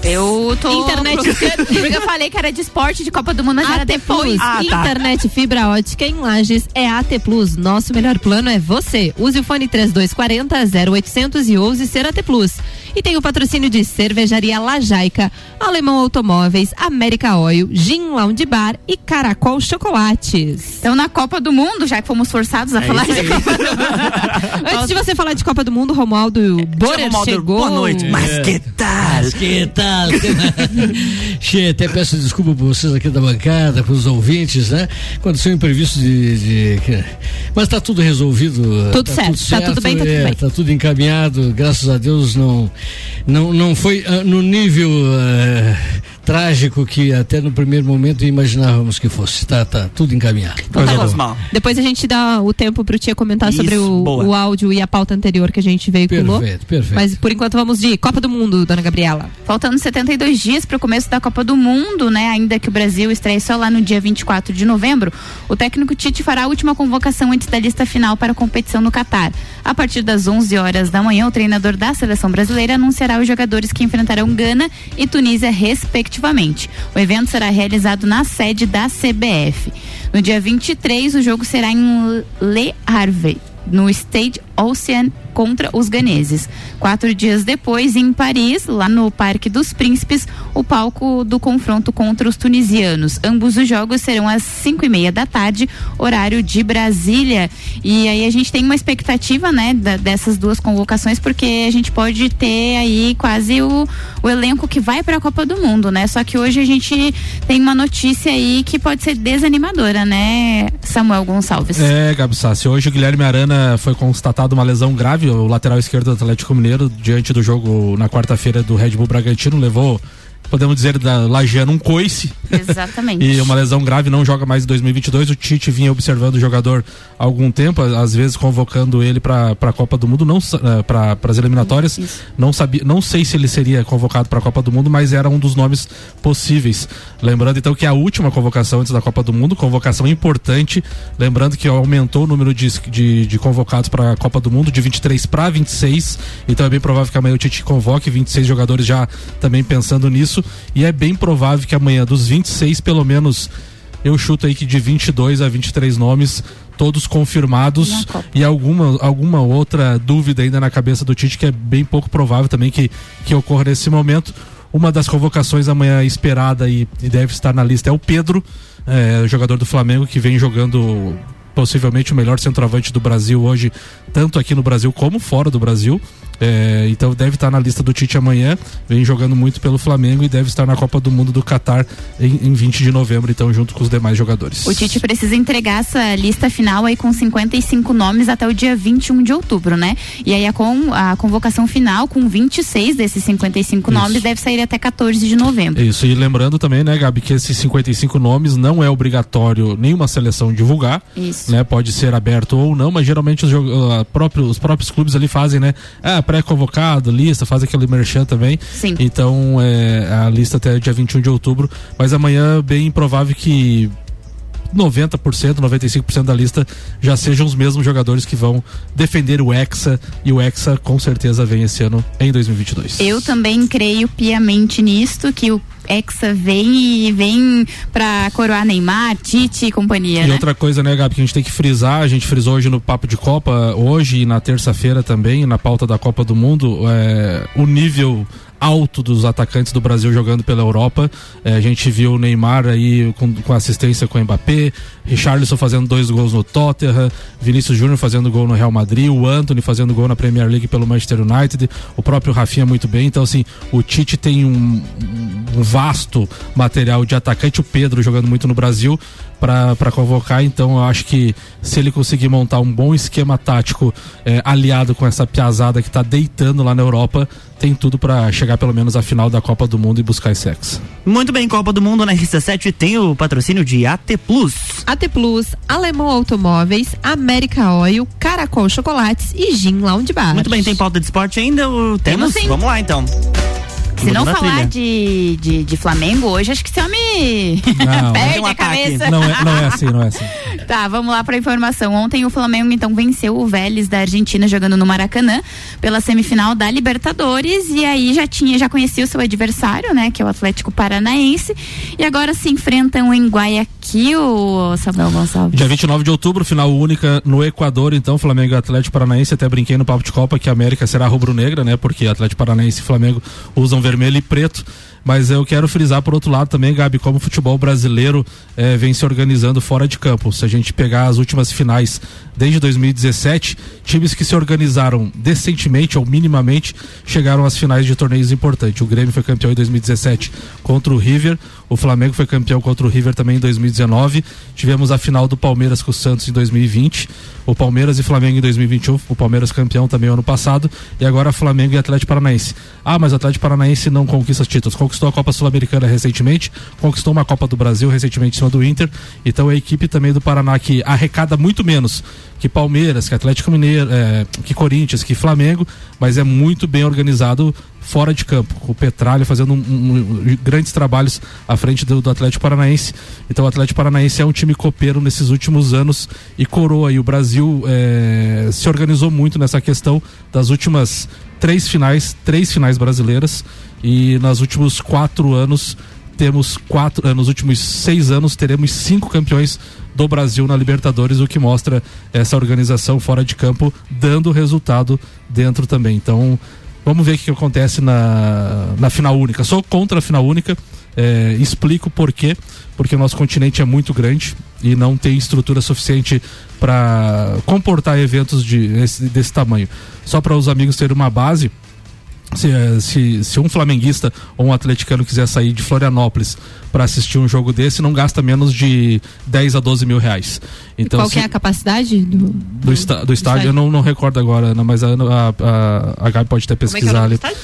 Speaker 4: Eu tô.
Speaker 3: Internet.
Speaker 4: Porque eu falei que era de esporte de Copa do Mundo, mas era
Speaker 3: AT
Speaker 4: depois.
Speaker 3: Plus, internet fibra ótica em Lages é AT Plus. Nosso melhor plano é você. Use o fone 3240 0800 e ouse ser AT Plus. E tem o patrocínio de Cervejaria Lajaica, Alemão Automóveis, América Oil, Gin Lounge Bar e Caracol Chocolates.
Speaker 4: Então, na Copa do Mundo, já que fomos forçados a
Speaker 2: É
Speaker 4: falar de. Copa do Mundo.
Speaker 3: Antes de você falar de Copa do Mundo, Romualdo Borer
Speaker 2: Romualdo,
Speaker 3: chegou.
Speaker 2: boa noite. Mas
Speaker 15: É.
Speaker 2: que tal?
Speaker 15: Mas que tal? che, até peço desculpa por vocês aqui da bancada, para os ouvintes, né? Aconteceu um imprevisto de. de- Mas tá tudo resolvido.
Speaker 3: Tudo certo, tá tudo bem, tá tudo
Speaker 15: é,
Speaker 3: bem.
Speaker 15: Tá tudo encaminhado, graças a Deus não, não, não foi ah, no nível ah, trágico que até no primeiro momento imaginávamos que fosse. Tá, tá tudo encaminhado.
Speaker 3: Então tá
Speaker 2: mal.
Speaker 3: Depois a gente dá o tempo pro Tia comentar
Speaker 2: Isso,
Speaker 3: sobre o, o áudio e a pauta anterior que a gente veiculou.
Speaker 15: Perfeito, perfeito.
Speaker 3: Mas por enquanto vamos de Copa do Mundo, dona Gabriela.
Speaker 4: Faltando 72 dias para o começo da Copa do Mundo, né? Ainda que o Brasil estreie só lá no dia 24 de novembro, o técnico Tite fará a última convocação antes da lista final para a competição no Catar. A partir das 11 horas da manhã, o treinador da seleção brasileira anunciará os jogadores que enfrentarão Gana e Tunísia, respectivamente. O evento será realizado na sede da CBF. No dia 23, o jogo será em Le Havre, no Stade Ocean contra os ganeses. Quatro dias depois, em Paris, lá no Parque dos Príncipes, o palco do confronto contra os tunisianos. Ambos os jogos serão às cinco e meia da tarde, horário de Brasília. E aí a gente tem uma expectativa, né, da- dessas duas convocações, porque a gente pode ter aí quase o, o elenco que vai para a Copa do Mundo, né? Só que hoje a gente tem uma notícia aí que pode ser desanimadora, né, Samuel Gonçalves?
Speaker 6: É, Gabi Sassi, hoje o Guilherme Arana foi constatado uma lesão grave, o lateral esquerdo do Atlético Mineiro, diante do jogo na quarta-feira do Red Bull Bragantino, levou, podemos dizer, da Lagiana um coice.
Speaker 4: Exatamente.
Speaker 6: E uma lesão grave, não joga mais em 2022. O Tite vinha observando o jogador há algum tempo, às vezes convocando ele para a Copa do Mundo, não para as eliminatórias. Não sabia, não sei se ele seria convocado para a Copa do Mundo, mas era um dos nomes possíveis. Lembrando então que a última convocação antes da Copa do Mundo, convocação importante, lembrando que aumentou o número de, de, de convocados para a Copa do Mundo de 23 para 26. Então é bem provável que amanhã o Tite convoque 26 jogadores já também pensando nisso. E é bem provável que amanhã dos 26, pelo menos, eu chuto aí que de 22 a 23 nomes, todos confirmados e alguma, alguma outra dúvida ainda na cabeça do Tite que é bem pouco provável também que, que ocorra nesse momento. Uma das convocações amanhã esperada e, e deve estar na lista é o Pedro, é, jogador do Flamengo que vem jogando possivelmente o melhor centroavante do Brasil hoje, tanto aqui no Brasil como fora do Brasil. É, então deve estar na lista do Tite amanhã. Vem jogando muito pelo Flamengo e deve estar na Copa do Mundo do Catar em, em 20 de novembro, então, junto com os demais jogadores.
Speaker 4: O Tite precisa entregar essa lista final aí com 55 nomes até o dia 21 de outubro, né? E aí a, com, a convocação final com 26 desses 55
Speaker 6: Isso.
Speaker 4: nomes deve sair até 14 de novembro.
Speaker 6: Isso, e lembrando também, né, Gabi, que esses 55 nomes não é obrigatório nenhuma seleção divulgar.
Speaker 4: Isso.
Speaker 6: Né, pode ser aberto ou não, mas geralmente os, ah, próprio- os próprios clubes ali fazem, né? Ah, pré-convocado, lista, faz aquele merchan também.
Speaker 4: Sim.
Speaker 6: Então, é, a lista até dia 21 de outubro. Mas amanhã, bem provável que 90%, 95% da lista já sejam os mesmos jogadores que vão defender o Hexa e o Hexa com certeza vem esse ano em 2022.
Speaker 4: Eu também creio piamente nisto, que o Hexa vem e vem pra coroar Neymar, Tite e companhia,
Speaker 6: E
Speaker 4: né?
Speaker 6: outra coisa, né, Gabi, que a gente tem que frisar, a gente frisou hoje no Papo de Copa, hoje e na terça-feira também, na pauta da Copa do Mundo, é, o nível alto dos atacantes do Brasil jogando pela Europa. É, a gente viu o Neymar aí com, com assistência com o Mbappé, Richarlison fazendo dois gols no Tottenham, Vinícius Júnior fazendo gol no Real Madrid, o Anthony fazendo gol na Premier League pelo Manchester United, o próprio Rafinha muito bem. Então, assim, o Tite tem um, um vasto material de atacante, o Pedro jogando muito no Brasil para convocar. Então, eu acho que se ele conseguir montar um bom esquema tático eh, aliado com essa piazada que está deitando lá na Europa, tem tudo para chegar pelo menos à final da Copa do Mundo e buscar esse ex.
Speaker 2: Muito bem, Copa do Mundo na RC7 tem o patrocínio de AT Plus.
Speaker 3: AT Plus, Alemão Automóveis, América Oil, Caracol Chocolates e Gin Lounge Bar.
Speaker 2: Muito bem, tem pauta de esporte ainda? ou Temos?
Speaker 4: sim.
Speaker 2: Vamos lá então.
Speaker 4: Se não
Speaker 2: a
Speaker 4: falar
Speaker 2: trilha.
Speaker 4: de, de, de Flamengo hoje, acho que esse homem
Speaker 6: Não,
Speaker 4: perde
Speaker 2: um
Speaker 4: a cabeça.
Speaker 6: Não é, não é assim, não é assim.
Speaker 4: Tá, vamos lá para informação. Ontem o Flamengo então venceu o Vélez da Argentina jogando no Maracanã pela semifinal da Libertadores e aí já tinha, já conhecia o seu adversário, né, que é o Atlético Paranaense, e agora se enfrentam em Guayaquil, Samuel Gonçalves.
Speaker 6: Dia 29 de outubro, final única no Equador, então, Flamengo e Atlético Paranaense. Até brinquei no Papo de Copa que a América será rubro-negra, né? Porque Atlético Paranaense e Flamengo usam vermelho e preto. Mas eu quero frisar por outro lado também, Gabi, como o futebol brasileiro eh, vem se organizando fora de campo. Se a gente pegar as últimas finais desde 2017, times que se organizaram decentemente ou minimamente chegaram às finais de torneios importantes. O Grêmio foi campeão em 2017 contra o River, o Flamengo foi campeão contra o River também em 2019. Tivemos a final do Palmeiras com o Santos em 2020, o Palmeiras e Flamengo em 2021, o Palmeiras campeão também ano passado, e agora Flamengo e Atlético Paranaense. Ah, mas o Atlético Paranaense não conquista títulos. Conquistou a Copa Sul-Americana recentemente, conquistou uma Copa do Brasil recentemente em cima do Inter. Então a equipe também do Paraná que arrecada muito menos que Palmeiras, que Atlético Mineiro, é, que Corinthians, que Flamengo, mas é muito bem organizado fora de campo. O Petralha fazendo um- um- grandes trabalhos à frente do, do Atlético Paranaense. Então o Atlético Paranaense é um time copeiro nesses últimos anos e coroa. E o Brasil é, se organizou muito nessa questão das últimas três finais, três finais brasileiras. E nos últimos quatro anos temos quatro, nos últimos seis anos teremos cinco campeões do Brasil na Libertadores, o que mostra essa organização fora de campo dando resultado dentro também. Então, vamos ver o que acontece na, na final única. Sou contra a final única, eh, explico por quê. Porque o nosso continente é muito grande e não tem estrutura suficiente para comportar eventos de, esse- desse tamanho. Só para os amigos terem uma base, se, eh, se, se um flamenguista ou um atleticano quiser sair de Florianópolis para assistir um jogo desse, não gasta menos de 10 a 12 mil reais. Então,
Speaker 3: Qual
Speaker 6: se-
Speaker 3: que é a capacidade do,
Speaker 6: do, esta- do estádio, eu não, não recordo agora, Ana, mas a, a, a, a Gabi pode até
Speaker 3: Como é que é
Speaker 6: pesquisar
Speaker 3: nome do
Speaker 6: ali.
Speaker 3: estádio?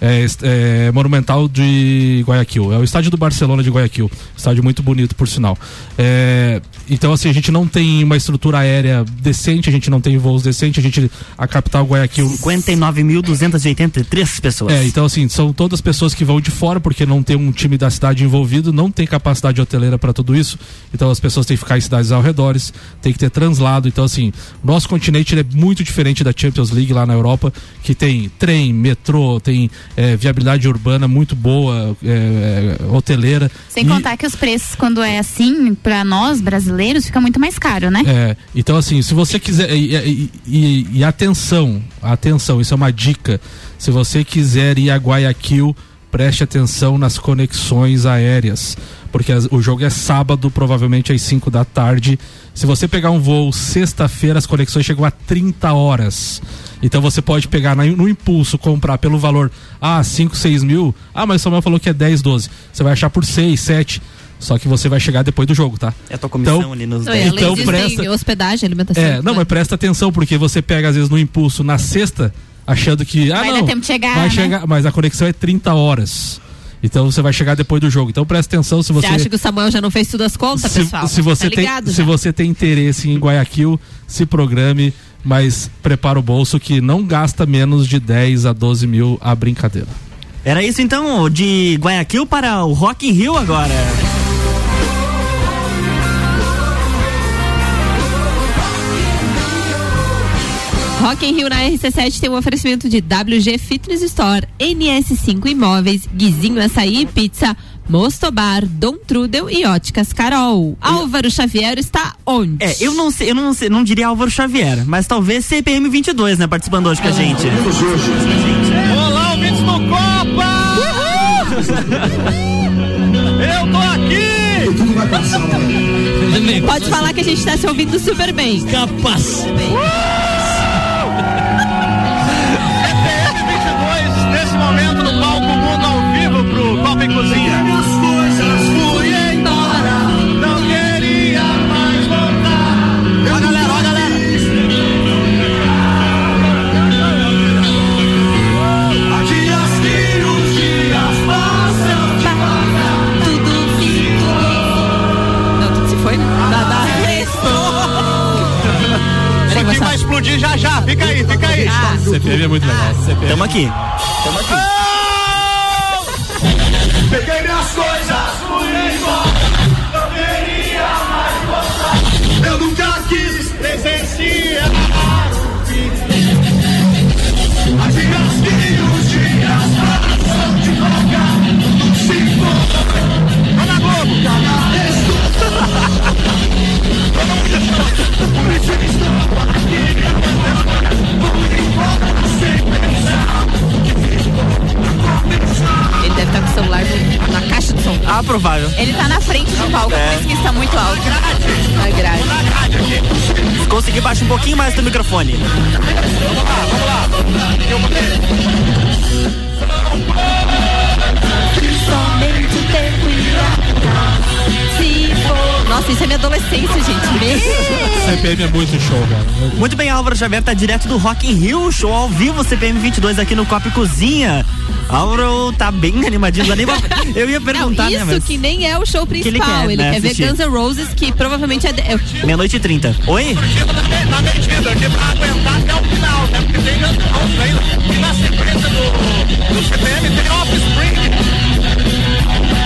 Speaker 6: É, é Monumental de Guayaquil. É o estádio do Barcelona de Guayaquil. Estádio muito bonito, por sinal. É, então, assim, a gente não tem uma estrutura aérea decente, a gente não tem voos decentes, a gente. A capital Guayaquil.
Speaker 2: 59.283 pessoas.
Speaker 6: É, então assim, são todas pessoas que vão de fora porque não tem um time da cidade envolvido, não tem capacidade hoteleira para tudo isso. Então as pessoas têm que ficar em cidades ao redores, tem que ter translado. Então assim, nosso continente é muito diferente da Champions League lá na Europa, que tem trem, metrô, tem é, viabilidade urbana muito boa, é, é, hoteleira.
Speaker 4: Sem
Speaker 6: E-
Speaker 4: contar que os preços, quando é assim, pra nós brasileiros, fica muito mais caro, né?
Speaker 6: É, então assim, se você quiser. E, e- e- e atenção, atenção, isso é uma dica. Se você quiser ir a Guayaquil, preste atenção nas conexões aéreas. Porque as- o jogo é sábado, provavelmente às 5 da tarde. Se você pegar um voo sexta-feira, as conexões chegam a 30 horas. Então você pode pegar na- no impulso, comprar pelo valor, ah, 5, 6 mil. Ah, mas o Samuel falou que é 10, 12. Você vai achar por 6, 7. Só que você vai chegar depois do jogo, tá?
Speaker 2: É a tua comissão
Speaker 6: Então-
Speaker 2: ali nos
Speaker 3: Não,
Speaker 6: Então presta-
Speaker 3: hospedagem, alimentação.
Speaker 6: É, não, mas presta atenção, porque você pega às vezes no impulso na sexta, achando que. Ah,
Speaker 4: Vai
Speaker 6: não,
Speaker 4: dar tempo de chegar,
Speaker 6: vai
Speaker 4: né?
Speaker 6: chegar, mas a conexão é 30 horas. Então você vai chegar depois do jogo. Então presta atenção se
Speaker 3: Você
Speaker 6: você.
Speaker 3: acha que o Samuel já não fez tudo as contas,
Speaker 6: se,
Speaker 3: pessoal?
Speaker 6: se você
Speaker 3: tá
Speaker 6: tem, se você tem interesse em Guayaquil, se programe, mas prepara o bolso que não gasta menos de 10 a 12 mil a brincadeira.
Speaker 2: Era isso então, de Guayaquil para o Rock in Rio agora.
Speaker 3: Rock in Rio na RC7 tem um oferecimento de WG Fitness Store, NS5 Imóveis, Guizinho Açaí e Pizza, Mostobar, Dom Trudel e Óticas Carol. Álvaro Xavier está onde?
Speaker 2: É, eu não sei, eu não sei, não diria Álvaro Xavier, mas talvez CPM 22, né, participando hoje com a gente.
Speaker 1: Olá, ouvintes do Copa! Eu tô aqui!
Speaker 15: Tudo vai passar,
Speaker 3: Pode falar que a gente está se ouvindo super bem.
Speaker 15: Capaz.
Speaker 1: 22, explodir já já, fica aí, fica aí.
Speaker 6: CPM é muito legal. CPM.
Speaker 2: Tamo aqui. Tamo aqui.
Speaker 1: Peguei minhas coisas, fui embora. Não queria mais voltar. Eu nunca quis presenciar
Speaker 2: Ah, provável.
Speaker 4: Ele tá na frente do palco,
Speaker 2: É.
Speaker 4: por isso que está muito alto.
Speaker 3: Na grade.
Speaker 2: Se conseguir, baixa um pouquinho mais do microfone.
Speaker 3: Somente o tempo irá. Se for. Nossa, isso é minha adolescência, gente. Meu.
Speaker 6: CPM é muito show, cara.
Speaker 2: Muito bem, Álvaro Xavier tá direto do Rock in Rio, show ao vivo CPM 22 aqui no Copa e Cozinha. Álvaro tá bem animadinho, nem eu ia perguntar,
Speaker 3: Não,
Speaker 2: né,
Speaker 3: isso
Speaker 2: mas...
Speaker 3: que nem é o show principal.
Speaker 2: ele quer,
Speaker 3: ele
Speaker 2: né,
Speaker 3: quer ver. Guns N' Roses, que provavelmente é. de- é-
Speaker 2: Meia-noite e trinta. Oi?
Speaker 1: Na medida de pra aguentar até o final, né? Porque tem Guns N' Roses ainda. E na sequência do, do CPM tem Offspring.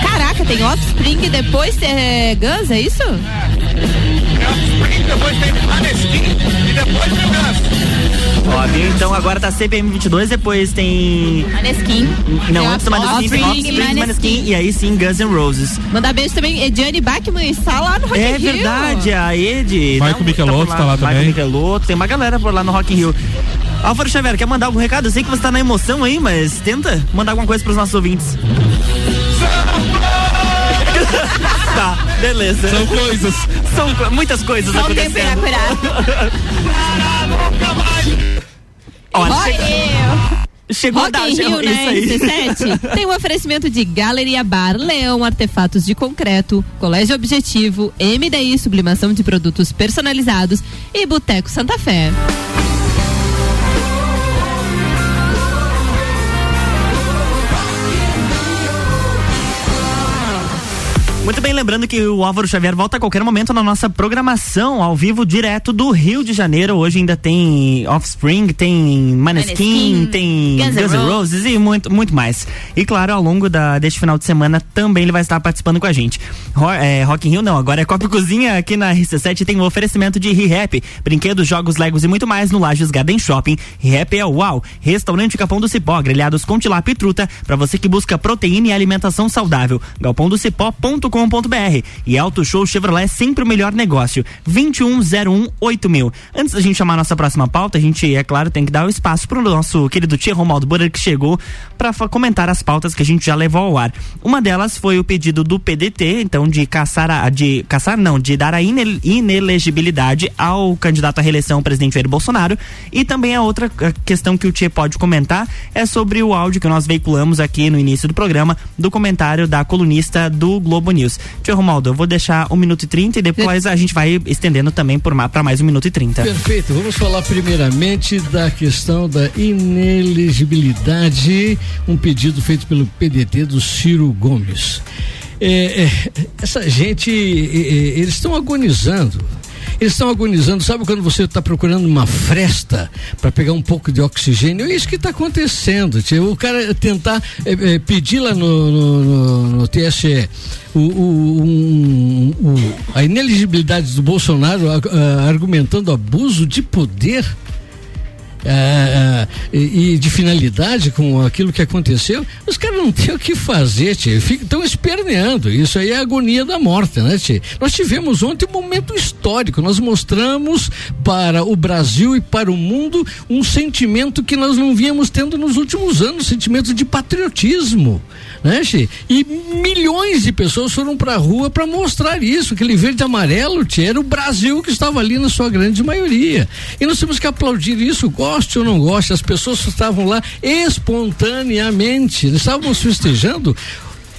Speaker 3: Caraca, tem Offspring e depois é Guns, é isso?
Speaker 1: Tem Offspring, depois tem Maneskin e depois tem Guns.
Speaker 2: Ó, viu? Então agora tá CPM 22, depois tem...
Speaker 4: Maneskin.
Speaker 2: Não,
Speaker 3: Tem
Speaker 2: antes do Maneskin tem
Speaker 3: Offspring,
Speaker 2: Maneskin e aí sim Guns N' Roses.
Speaker 3: Mandar beijo também, Ediane Bachmann está lá no Rock
Speaker 2: É
Speaker 3: in Rio.
Speaker 2: verdade, a Ed.
Speaker 6: Michael Michelotto
Speaker 2: por
Speaker 6: tá lá também.
Speaker 2: Michael Michelotto, tem uma galera por lá no Rock in Rio. Álvaro Xavier, quer mandar algum recado? Eu sei que você tá na emoção aí, mas tenta mandar alguma coisa pros nossos ouvintes. tá, beleza.
Speaker 6: São coisas.
Speaker 2: São co- muitas coisas
Speaker 4: Só o tempo irá
Speaker 2: acontecendo.
Speaker 4: curar.
Speaker 2: Olha,
Speaker 3: Rock-
Speaker 2: chegou, chegou a
Speaker 3: Rock
Speaker 2: dar
Speaker 3: in Rio
Speaker 2: aí.
Speaker 3: RC7 tem um oferecimento de Galeria Bar, Leão Artefatos de Concreto, Colégio Objetivo, MDI Sublimação de Produtos Personalizados e Boteco Santa Fé.
Speaker 2: Muito bem, lembrando que o Álvaro Xavier volta a qualquer momento na nossa programação ao vivo direto do Rio de Janeiro. Hoje ainda tem Offspring, tem Maneskin,
Speaker 4: Maneskin,
Speaker 2: tem
Speaker 4: Guns N'
Speaker 2: Guns N' Roses e muito, muito mais. E claro, ao longo da, deste final de semana também ele vai estar participando com a gente. Ro, é, Rock in Rio não, agora é Copa Cozinha aqui na RC7 tem um oferecimento de ReHap, brinquedos, jogos, legos e muito mais no Lages Garden Shopping. ReHap é uau, restaurante Capão do Cipó, grelhados com tilápia e truta para você que busca proteína e alimentação saudável. galpondocipó.com.br e Auto Show Chevrolet sempre o melhor negócio. 2101 mil. Antes da gente chamar a nossa próxima pauta, a gente, é claro, tem que dar o espaço pro nosso querido tia Romaldo Borer que chegou para comentar as pautas que a gente já levou ao ar. Uma delas foi o pedido do PDT, então de caçar a, de caçar não, de dar a ine- inelegibilidade ao candidato à reeleição o presidente Jair Bolsonaro e também a outra questão que o tia pode comentar é sobre o áudio que nós veiculamos aqui no início do programa do comentário da colunista do Globo News. Tia Romaldo, eu vou deixar um minuto e trinta e depois a gente vai estendendo também pra mais um minuto e trinta.
Speaker 15: Perfeito. Vamos falar primeiramente da questão da inelegibilidade, um pedido feito pelo PDT do Ciro Gomes. É, é, essa gente, é, eles estão agonizando. Eles estão agonizando, sabe quando você está procurando uma fresta para pegar um pouco de oxigênio? É isso que está acontecendo. tio. O cara tentar é, é, pedir lá no, no, no- no TSE o, o- um- o- a ineligibilidade do Bolsonaro a- a- argumentando abuso de poder. Ah, ah, e, e de finalidade com aquilo que aconteceu, os caras não têm o que fazer. Estão esperneando. Isso aí é a agonia da morte, né? Nós tivemos ontem um momento histórico. Nós mostramos para o Brasil e para o mundo um sentimento que nós não víamos tendo nos últimos anos, sentimento de patriotismo, né? E milhões de pessoas foram para a rua para mostrar isso, aquele verde amarelo, tchê, era o Brasil que estava ali na sua grande maioria. E nós temos que aplaudir isso, goste ou não goste, as pessoas estavam lá espontaneamente, estávamos festejando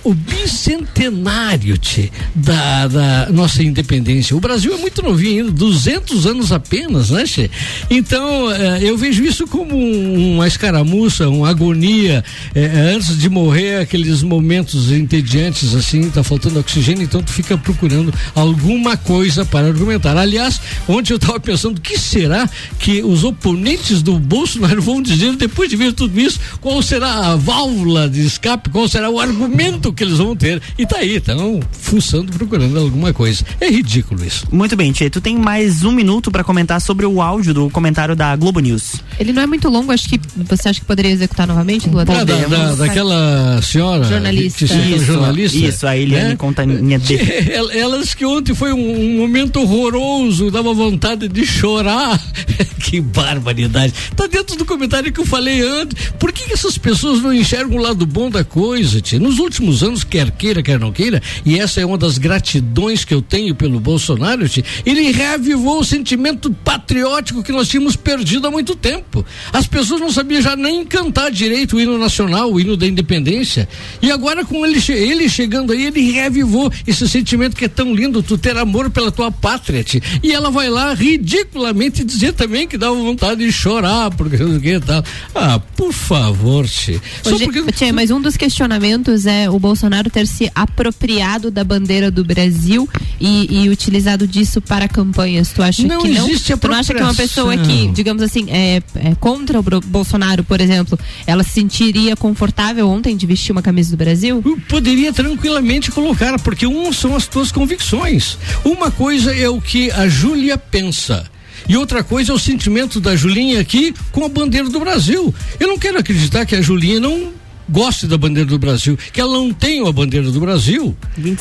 Speaker 15: o bicentenário tchê, da, da nossa independência. O Brasil é muito novinho, ainda, 200 anos apenas, né, tchê? Então, eh, eu vejo isso como um- uma escaramuça, uma agonia. eh, antes de morrer, aqueles momentos entediantes, assim, tá faltando oxigênio, então tu fica procurando alguma coisa para argumentar. Aliás, ontem eu estava pensando, o que será que os oponentes do Bolsonaro vão dizer depois de ver tudo isso? Qual será a válvula de escape? Qual será o argumento que eles vão ter? E tá aí, estão fuçando, procurando alguma coisa. É ridículo isso.
Speaker 2: Muito bem, Tchê. Tu tem mais um minuto pra comentar sobre o áudio do comentário da Globo News.
Speaker 3: Ele não é muito longo, acho que você acha que poderia executar novamente, Lu?
Speaker 15: Ah, da, da- daquela senhora
Speaker 3: Jornalista.
Speaker 15: que se chama
Speaker 2: Isso,
Speaker 15: jornalista.
Speaker 2: isso, a Eliane
Speaker 15: né?
Speaker 2: Contaninha D.
Speaker 15: Que el- Elas que ontem foi um, um momento horroroso, dava vontade de chorar. que barbaridade. Tá dentro do comentário que eu falei antes. Por que, que essas pessoas não enxergam o lado bom da coisa, tia? Nos últimos anos, quer queira, quer não queira, e essa é uma das gratidões que eu tenho pelo Bolsonaro, ele reavivou o sentimento patriótico que nós tínhamos perdido há muito tempo. As pessoas não sabiam já nem cantar direito o hino nacional, o hino da independência. E agora, com ele, ele chegando aí, ele reavivou esse sentimento que é tão lindo, tu ter amor pela tua pátria. E ela vai lá ridiculamente dizer também que dá vontade de chorar, porque não sei o que e tal. Ah, por favor, tia. Só
Speaker 3: Hoje,
Speaker 15: porque.
Speaker 3: Tchê, mas um dos questionamentos é o Bolsonaro ter se apropriado da bandeira do Brasil e, e utilizado disso para campanhas. Tu acha
Speaker 15: Não
Speaker 3: que não?
Speaker 15: existe
Speaker 3: Tu não acha que uma pessoa que, digamos assim, é, é contra o Bolsonaro, por exemplo, ela se sentiria confortável ontem de vestir uma camisa do Brasil?
Speaker 15: Poderia tranquilamente colocar, porque um são as tuas convicções. Uma coisa é o que a Júlia pensa. E outra coisa é o sentimento da Julinha aqui com a bandeira do Brasil. Eu não quero acreditar que a Julinha não goste da bandeira do Brasil, que ela não tenha a bandeira do Brasil.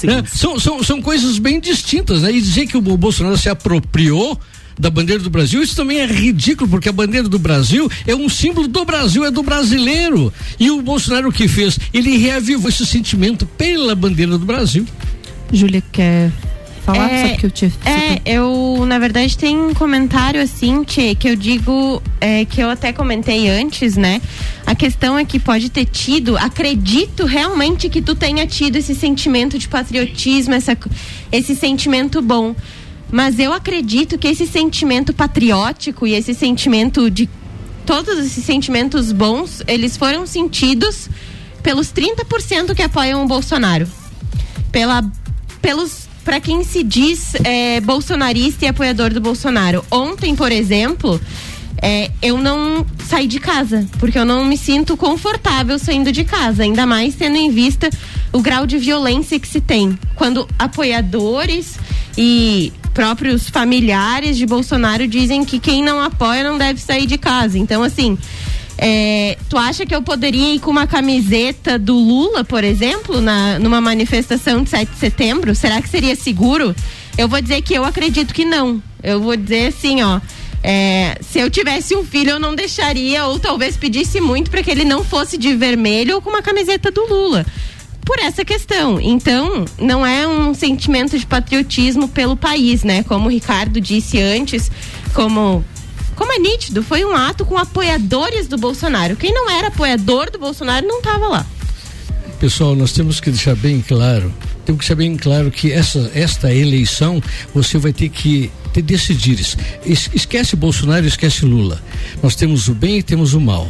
Speaker 15: né? São, são, são coisas bem distintas, né? E dizer que o Bo- Bolsonaro se apropriou da bandeira do Brasil, isso também é ridículo, porque a bandeira do Brasil é um símbolo do Brasil, é do brasileiro. E o Bolsonaro o que fez? Ele reavivou esse sentimento pela bandeira do Brasil.
Speaker 3: Júlia, quer falar?
Speaker 5: É,
Speaker 3: Só que eu te.
Speaker 5: É, eu, na verdade, tem um comentário assim, Tchê, que eu digo, é, que eu até comentei antes, né? A questão é que pode ter tido, acredito realmente que tu tenha tido esse sentimento de patriotismo, essa, esse sentimento bom. Mas eu acredito que esse sentimento patriótico e esse sentimento de. Todos esses sentimentos bons, eles foram sentidos pelos 30% que apoiam o Bolsonaro pela pelos para quem se diz é, bolsonarista e apoiador do Bolsonaro. Ontem, por exemplo, é, eu não saí de casa porque eu não me sinto confortável saindo de casa, ainda mais tendo em vista o grau de violência que se tem quando apoiadores e próprios familiares de Bolsonaro dizem que quem não apoia não deve sair de casa. Então, assim, é, tu acha que eu poderia ir com uma camiseta do Lula, por exemplo, na, numa manifestação de 7 de setembro? Será que seria seguro? Eu vou dizer que eu acredito que não. Eu vou dizer assim, ó. é, se eu tivesse um filho, eu não deixaria, ou talvez pedisse muito para que ele não fosse de vermelho ou com uma camiseta do Lula. Por essa questão. Então, não é um sentimento de patriotismo pelo país, né? Como o Ricardo disse antes, como como é nítido, foi um ato com apoiadores do Bolsonaro. Quem não era apoiador do Bolsonaro não estava lá.
Speaker 15: Pessoal, nós temos que deixar bem claro, temos que deixar bem claro que essa, esta eleição você vai ter que decidir. Es- Esquece Bolsonaro, esquece Lula. Nós temos o bem e temos o mal.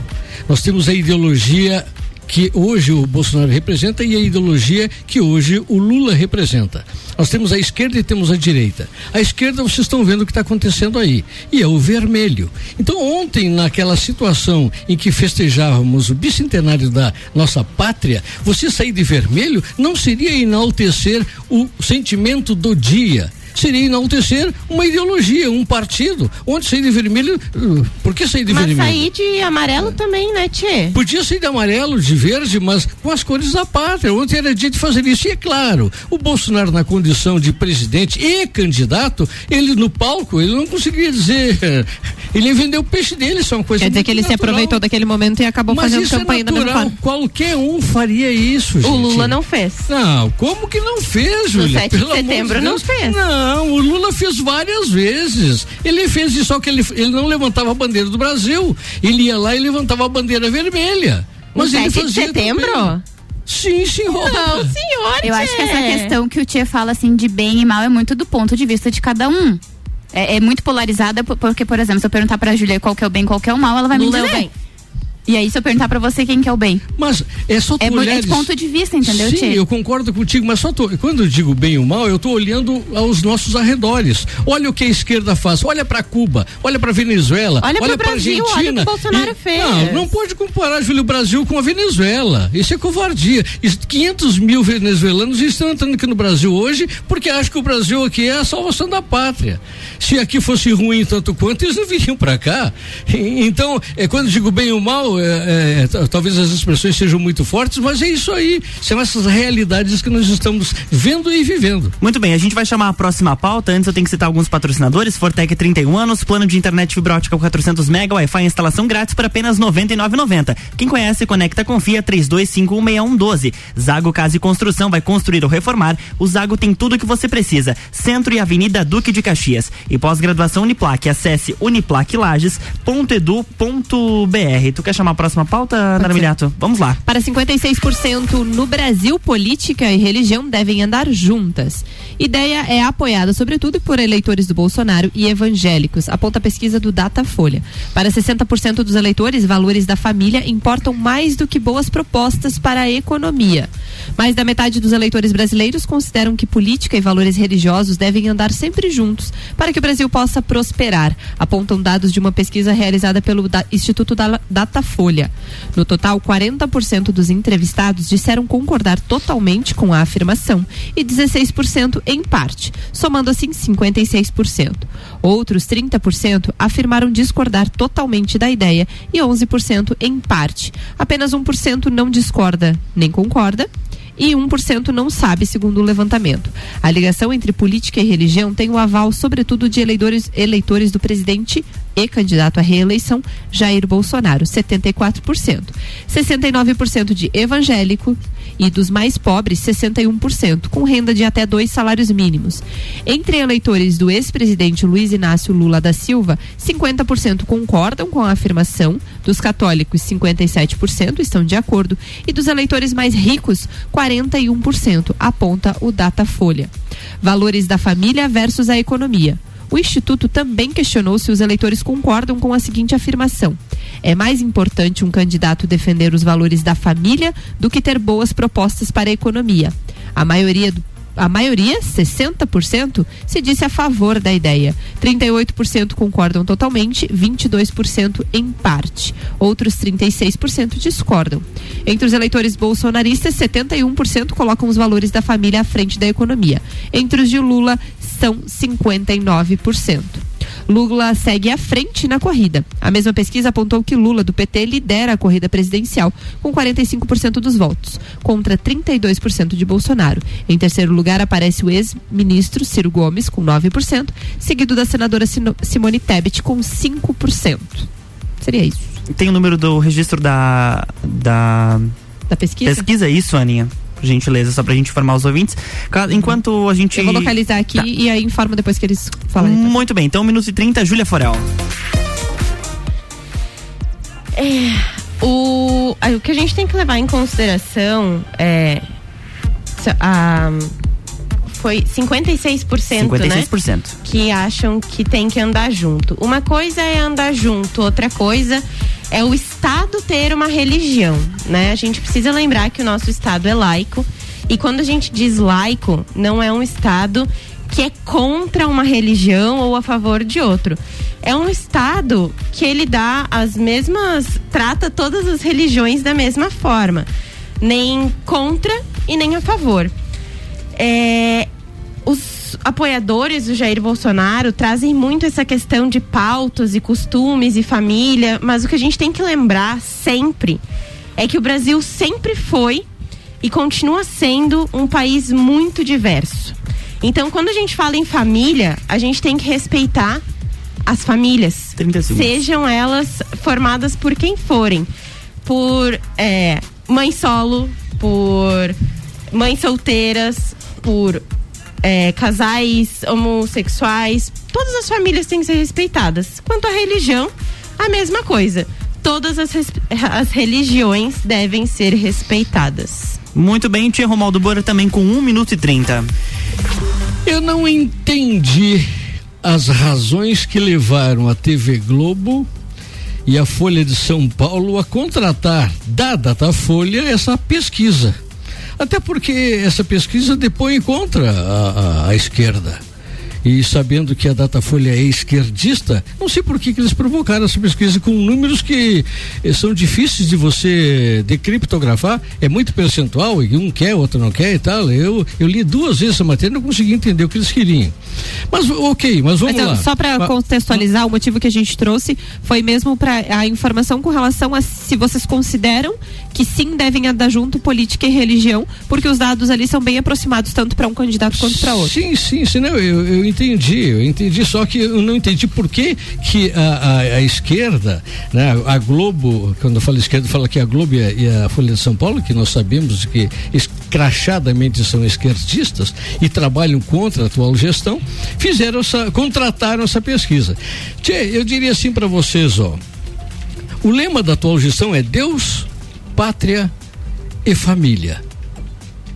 Speaker 15: Nós temos a ideologia que hoje o Bolsonaro representa e a ideologia que hoje o Lula representa. Nós temos a esquerda e temos a direita. A esquerda, vocês estão vendo o que está acontecendo aí. E é o vermelho. Então, ontem, naquela situação em que festejávamos o bicentenário da nossa pátria, você sair de vermelho não seria enaltecer o sentimento do dia. Seria enaltecer uma ideologia, um partido, onde sair de vermelho, uh, por que sair de
Speaker 5: Mas
Speaker 15: vermelho?
Speaker 5: sair de amarelo também, né, Tchê?
Speaker 15: Podia ser de amarelo, de verde, mas com as cores da pátria. Ontem era dia de fazer isso. E é claro, o Bolsonaro, na condição de presidente e candidato, ele no palco, ele não conseguia dizer. Ele ia vender o peixe dele, isso é uma coisa
Speaker 3: Quer dizer
Speaker 15: muito
Speaker 3: que ele se
Speaker 15: natural.
Speaker 3: aproveitou daquele momento e acabou
Speaker 15: Mas
Speaker 3: fazendo
Speaker 15: isso
Speaker 3: campanha
Speaker 15: é
Speaker 3: da mesma
Speaker 15: natural.
Speaker 3: forma.
Speaker 15: Qualquer um faria isso,
Speaker 5: O
Speaker 15: gente.
Speaker 5: Lula não fez.
Speaker 15: Não, como que não fez,
Speaker 5: No
Speaker 15: Júlia?
Speaker 5: 7 de
Speaker 15: Pelo
Speaker 5: setembro não
Speaker 15: Deus.
Speaker 5: fez.
Speaker 15: Não, o Lula fez várias vezes. Ele fez isso, só que ele, ele não levantava a bandeira do Brasil. Ele ia lá e levantava a bandeira vermelha. Mas
Speaker 5: No
Speaker 15: ele
Speaker 5: 7 de
Speaker 15: fazia
Speaker 5: setembro?
Speaker 15: também. Sim, senhora.
Speaker 5: Não, senhor.
Speaker 4: Eu acho que essa questão que o Tia fala assim de bem e mal é muito do ponto de vista de cada um. É, é muito polarizada, por- porque, por exemplo, se eu perguntar pra Julia qual que é o bem, qual que é o mal, ela vai
Speaker 5: Lula é
Speaker 4: me
Speaker 5: o
Speaker 4: dizer.
Speaker 5: bem.
Speaker 4: E aí, se eu perguntar pra você quem que é o bem?
Speaker 15: Mas é só tu
Speaker 4: É, é
Speaker 15: olhares-
Speaker 4: de ponto de vista, entendeu,
Speaker 15: Sim, eu concordo contigo, mas só tô, quando eu digo bem ou mal, eu estou olhando aos nossos arredores. Olha o que a esquerda faz, olha para Cuba, olha para Venezuela,
Speaker 5: Olha pro
Speaker 15: pra
Speaker 5: Brasil, olha o
Speaker 15: Argentina.
Speaker 5: que o Bolsonaro fez.
Speaker 15: Não, não pode comparar Júlio Brasil com a Venezuela. Isso é covardia. Isso- 500 mil venezuelanos estão entrando aqui no Brasil hoje porque acham que o Brasil aqui é a salvação da pátria. Se aqui fosse ruim tanto quanto, eles não viriam para cá. E- Então, é, quando eu digo bem ou mal, é, é, t- talvez as expressões sejam muito fortes, mas é isso aí. São essas realidades que nós estamos vendo e vivendo.
Speaker 2: Muito bem, a gente vai chamar a próxima pauta. Antes eu tenho que citar alguns patrocinadores. Fortec 31 anos, plano de internet fibra ótica 400 mega, Wi-Fi instalação grátis por apenas R$ 99,90. Quem conhece, conecta, confia 32516112. Zago Casa e Construção vai construir ou reformar. O Zago tem tudo o que você precisa. Centro e Avenida Duque de Caxias. E pós-graduação Uniplaque. Acesse uniplaquelages.edu.br. Tu quer chamar a próxima pauta, Nara Miliato? Vamos lá.
Speaker 3: Para 56% no Brasil, política e religião devem andar juntas. Ideia é apoiada, sobretudo, por eleitores do Bolsonaro e evangélicos, aponta a pesquisa do Datafolha. Para 60% dos eleitores, valores da família importam mais do que boas propostas para a economia. Mais da metade dos eleitores brasileiros consideram que política e valores religiosos devem andar sempre juntos para que o Brasil possa prosperar, apontam dados de uma pesquisa realizada pelo da- Instituto da- Datafolha. No total, 40% dos entrevistados disseram concordar totalmente com a afirmação e 16% em parte, somando assim 56%. Outros 30% afirmaram discordar totalmente da ideia e 11% em parte. Apenas 1% não discorda nem concorda e 1% não sabe, segundo o levantamento. A ligação entre política e religião tem o aval, sobretudo, de eleitores, eleitores do presidente e candidato à reeleição, Jair Bolsonaro, 74%. 69% de evangélico e dos mais pobres, 61%, com renda de até dois salários mínimos. Entre eleitores do ex-presidente Luiz Inácio Lula da Silva, 50% concordam com a afirmação, dos católicos, 57% estão de acordo, e dos eleitores mais ricos, 41%, aponta o Datafolha. Valores da família versus a economia. O Instituto também questionou se os eleitores concordam com a seguinte afirmação: é mais importante um candidato defender os valores da família do que ter boas propostas para a economia. A maioria do a maioria, 60%, se disse a favor da ideia. 38% concordam totalmente, 22% em parte. Outros 36% discordam. Entre os eleitores bolsonaristas, 71% colocam os valores da família à frente da economia. Entre os de Lula, são 59%. Lula segue à frente na corrida. A mesma pesquisa apontou que Lula, do PT, lidera a corrida presidencial, com 45% dos votos, contra 32% de Bolsonaro. Em terceiro lugar aparece o ex-ministro Ciro Gomes, com 9%, seguido da senadora Simone Tebet, com 5%. Seria isso.
Speaker 2: Tem o número do registro da. da.
Speaker 3: Da pesquisa?
Speaker 2: Pesquisa, isso, Aninha. Por gentileza, só pra gente informar os ouvintes. Enquanto a gente.
Speaker 3: Eu vou localizar aqui
Speaker 2: Tá.
Speaker 3: e aí informo depois que eles falarem.
Speaker 2: Muito bem, então, 1 minuto e 30, Júlia Forel.
Speaker 5: É, o, o que a gente tem que levar em consideração é. A, foi 56%,
Speaker 2: 56%.
Speaker 5: né? Que acham que tem que andar junto. Uma coisa é andar junto, outra coisa é o Estado ter uma religião, né? A gente precisa lembrar que o nosso Estado é laico. E quando a gente diz laico, não é um Estado que é contra uma religião ou a favor de outro. É um Estado que ele dá as mesmas. trata todas as religiões da mesma forma. Nem contra e nem a favor. É, os- apoiadores do Jair Bolsonaro trazem muito essa questão de pautas e costumes e família, mas o que a gente tem que lembrar sempre é que o Brasil sempre foi e continua sendo um país muito diverso. Então, quando a gente fala em família, a gente tem que respeitar as famílias, sejam elas formadas por quem forem, por é, mãe solo, por mães solteiras, por é, casais homossexuais, todas as famílias têm que ser respeitadas. Quanto à religião, a mesma coisa. Todas as, as religiões devem ser respeitadas.
Speaker 2: Muito bem, tia Romaldo Bora também com 1 minuto e 30.
Speaker 15: Eu não entendi as razões que levaram a TV Globo e a Folha de São Paulo a contratar da Datafolha essa pesquisa. Até porque essa pesquisa depõe contra a, a- a esquerda. E sabendo que a Datafolha é esquerdista, não sei por que, que eles provocaram essa pesquisa com números que eh, são difíceis de você decriptografar. É muito percentual, e um quer, outro não quer e tal. Eu, eu li duas vezes essa matéria e não consegui entender o que eles queriam. Mas ok, mas vamos
Speaker 3: Então,
Speaker 15: lá.
Speaker 3: só para contextualizar, o motivo que a gente trouxe foi mesmo para a informação com relação a se vocês consideram que sim devem andar junto política e religião, porque os dados ali são bem aproximados tanto para um candidato quanto para outro.
Speaker 15: Sim, sim, sim, não, eu, eu entendi, eu entendi, só que eu não entendi por que, que a, a, a esquerda, né, a Globo, quando eu falo esquerda, fala que a Globo e a, e a Folha de São Paulo, que nós sabemos que escrachadamente são esquerdistas e trabalham contra a atual gestão, fizeram essa, contrataram essa pesquisa. Tchê, eu diria assim para vocês, ó, o lema da atual gestão é Deus, pátria e família.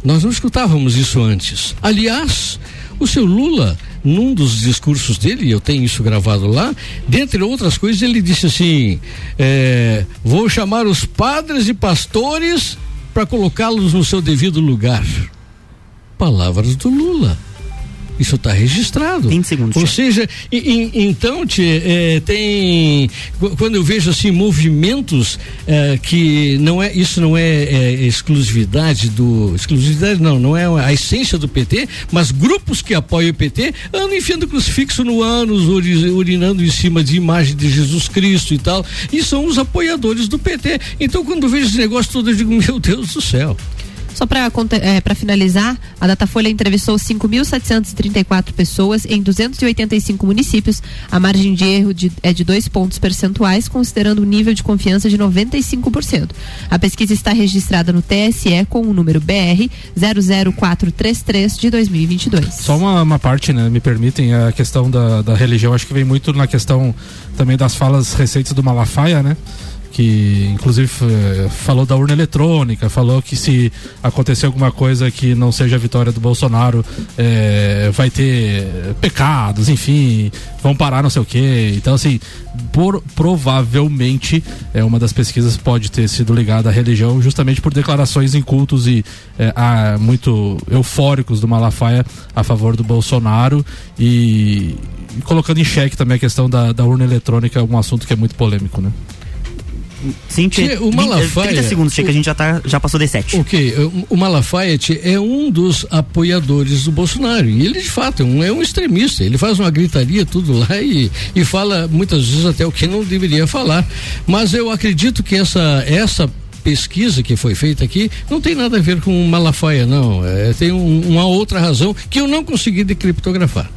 Speaker 15: Nós não escutávamos isso antes. Aliás, o seu Lula, num dos discursos dele, eu tenho isso gravado lá, dentre outras coisas, ele disse assim: é, vou chamar os padres e pastores para colocá-los no seu devido lugar. Palavras do Lula. Isso está registrado.
Speaker 2: 20 segundos.
Speaker 15: Ou seja, e- e- então, tchê, é, tem. qu- Quando eu vejo assim movimentos é, que não é. Isso não é, é, exclusividade do. Exclusividade não, não é a essência do PT, mas grupos que apoiam o PT andam enfiando crucifixo no ânus, uri- urinando em cima de imagem de Jesus Cristo e tal. E são os apoiadores do PT. Então, quando eu vejo esse negócio todo, eu digo, meu Deus do céu.
Speaker 3: Só para finalizar, a Datafolha entrevistou 5.734 pessoas em 285 municípios. A margem de erro de- é de dois pontos percentuais, considerando o nível de confiança de 95%. A pesquisa está registrada no TSE com o número BR 00433 de 2022.
Speaker 6: Só uma, uma parte, né? Me permitem, a questão da, da religião, acho que vem muito na questão também das falas recentes do Malafaia, né? Que inclusive falou da urna eletrônica, falou que se acontecer alguma coisa que não seja a vitória do Bolsonaro, eh, vai ter pecados, enfim, vão parar não sei o quê. Então, assim, por- provavelmente é uma das pesquisas pode ter sido ligada à religião, justamente por declarações em cultos e eh, a- muito eufóricos do Malafaia a favor do Bolsonaro e, e colocando em xeque também a questão da, da urna eletrônica, um assunto que é muito polêmico, né?
Speaker 2: Sim, tia,
Speaker 15: o
Speaker 2: 20,
Speaker 15: Malafaia-
Speaker 2: 30 segundos, tia, que a gente já, tá, já passou de 7.
Speaker 15: Ok, o- o Malafaia é um dos apoiadores do Bolsonaro. E ele, de fato, é um, é um extremista. Ele faz uma gritaria tudo lá e, e fala muitas vezes até o que não deveria falar. Mas eu acredito que essa, essa pesquisa que foi feita aqui não tem nada a ver com o Malafaia, não. É, tem um- uma outra razão que eu não consegui decriptografar.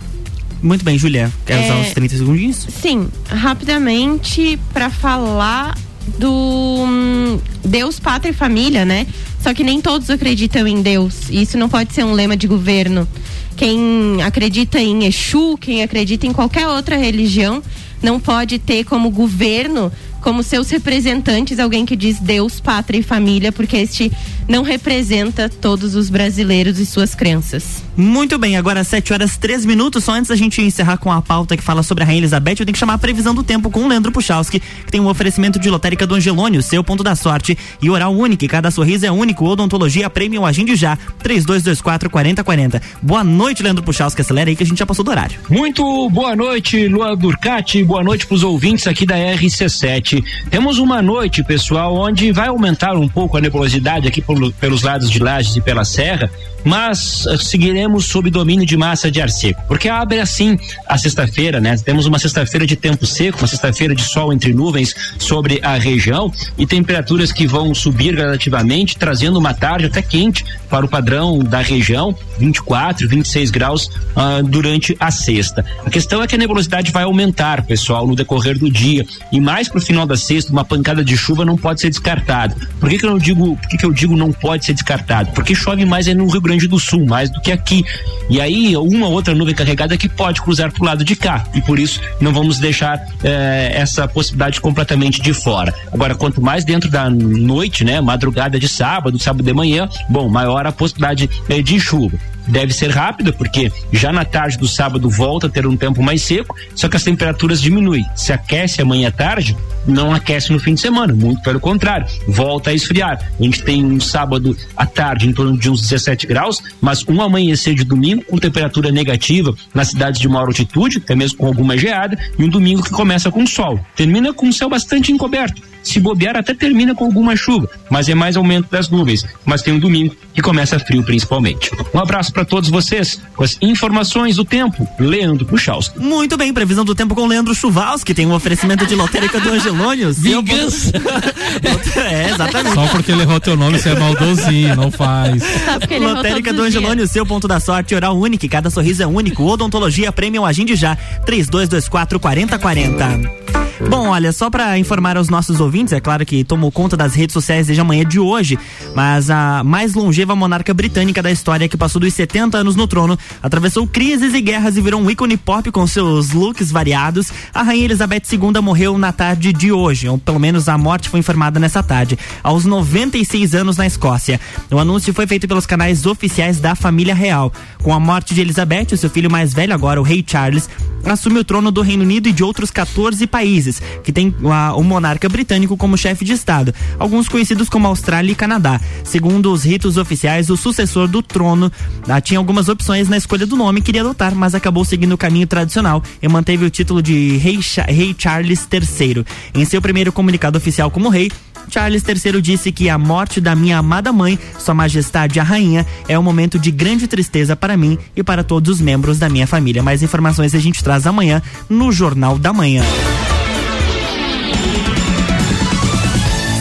Speaker 2: Muito bem, Julia. Quer usar
Speaker 5: É,
Speaker 2: os 30 segundinhos?
Speaker 5: Sim, rapidamente para falar do hum, Deus, pátria e família, né? Só que nem todos acreditam em Deus. Isso não pode ser um lema de governo. Quem acredita em Exu, quem acredita em qualquer outra religião, não pode ter como governo, como seus representantes, alguém que diz Deus, pátria e família, porque este não representa todos os brasileiros e suas crenças.
Speaker 2: Muito bem, agora 7 horas 3 minutos. Só antes da gente encerrar com a pauta que fala sobre a Rainha Elizabeth, eu tenho que chamar a previsão do tempo com o Leandro Puchalski, que tem um oferecimento de lotérica do Angelone, o seu ponto da sorte. E oral único, cada sorriso é único. Odontologia Premium Agende já. 3224 4040. Boa noite, Leandro Puchalski. Acelera aí que a gente já passou do horário.
Speaker 16: Muito boa noite, Lua Durcati. Boa noite para os ouvintes aqui da RC7. Temos uma noite, pessoal, onde vai aumentar um pouco a nebulosidade aqui pelo- pelos lados de Lages e pela Serra. Mas uh, seguiremos sob domínio de massa de ar seco, porque abre assim a sexta-feira, né? Temos uma sexta-feira de tempo seco, uma sexta-feira de sol entre nuvens sobre a região e temperaturas que vão subir gradativamente, trazendo uma tarde até quente para o padrão da região, 24, 26 graus uh, durante a sexta. A questão é que a nebulosidade vai aumentar, pessoal, no decorrer do dia e mais para o final da sexta, uma pancada de chuva não pode ser descartada. Por que, que eu digo, por que, que eu digo não pode ser descartado? Porque chove mais é no Rio Grande do Sul, mais do que aqui. E aí, uma outra nuvem carregada que pode cruzar para o lado de cá. E por isso não vamos deixar eh, essa possibilidade completamente de fora. Agora, quanto mais dentro da noite, né? Madrugada de sábado, sábado de manhã, bom, maior a possibilidade eh, de chuva deve ser rápida, porque já na tarde do sábado volta a ter um tempo mais seco, só que as temperaturas diminuem. Se aquece amanhã à tarde, não aquece no fim de semana, muito pelo contrário, volta a esfriar. A gente tem um sábado à tarde em torno de uns 17 graus, mas um amanhecer de domingo com temperatura negativa nas cidades de maior altitude, até mesmo com alguma geada, e um domingo que começa com sol. Termina com um céu bastante encoberto. Se bobear, até termina com alguma chuva, mas é mais aumento das nuvens. Mas tem um domingo que começa frio principalmente. Um abraço para todos vocês com as informações do tempo. Leandro Puchalski.
Speaker 2: Muito bem, previsão do tempo com Leandro Chuvaus, que tem um oferecimento de lotérica do Angelônio.
Speaker 15: Vingança.
Speaker 2: é, exatamente.
Speaker 6: Só porque ele errou teu nome, você é maldosinho, não faz.
Speaker 2: Lotérica do Angelônio, seu ponto da sorte, oral único, cada sorriso é único. Odontologia Premium Agende já, 3224 4040. Bom, olha, só para informar aos nossos ouvintes, é claro que tomou conta das redes sociais desde a manhã de hoje, mas a mais longeva monarca britânica da história que passou dos 70 anos no trono, atravessou crises e guerras e virou um ícone pop com seus looks variados. A rainha Elizabeth II morreu na tarde de hoje, ou pelo menos a morte foi informada nessa tarde, aos 96 anos na Escócia. O anúncio foi feito pelos canais oficiais da família real. Com a morte de Elizabeth, o seu filho mais velho agora, o rei Charles, assume o trono do Reino Unido e de outros 14 países que tem a, o monarca britânico como chefe de Estado, alguns conhecidos como Austrália e Canadá. Segundo os ritos oficiais, o sucessor do trono ah, tinha algumas opções na escolha do nome que iria adotar, mas acabou seguindo o caminho tradicional e manteve o título de Rei, rei Charles III. Em seu primeiro comunicado oficial como rei, Charles III disse que a morte da minha amada mãe, Sua Majestade a Rainha, é um momento de grande tristeza para mim e para todos os membros da minha família. Mais informações a gente traz amanhã no Jornal da Manhã.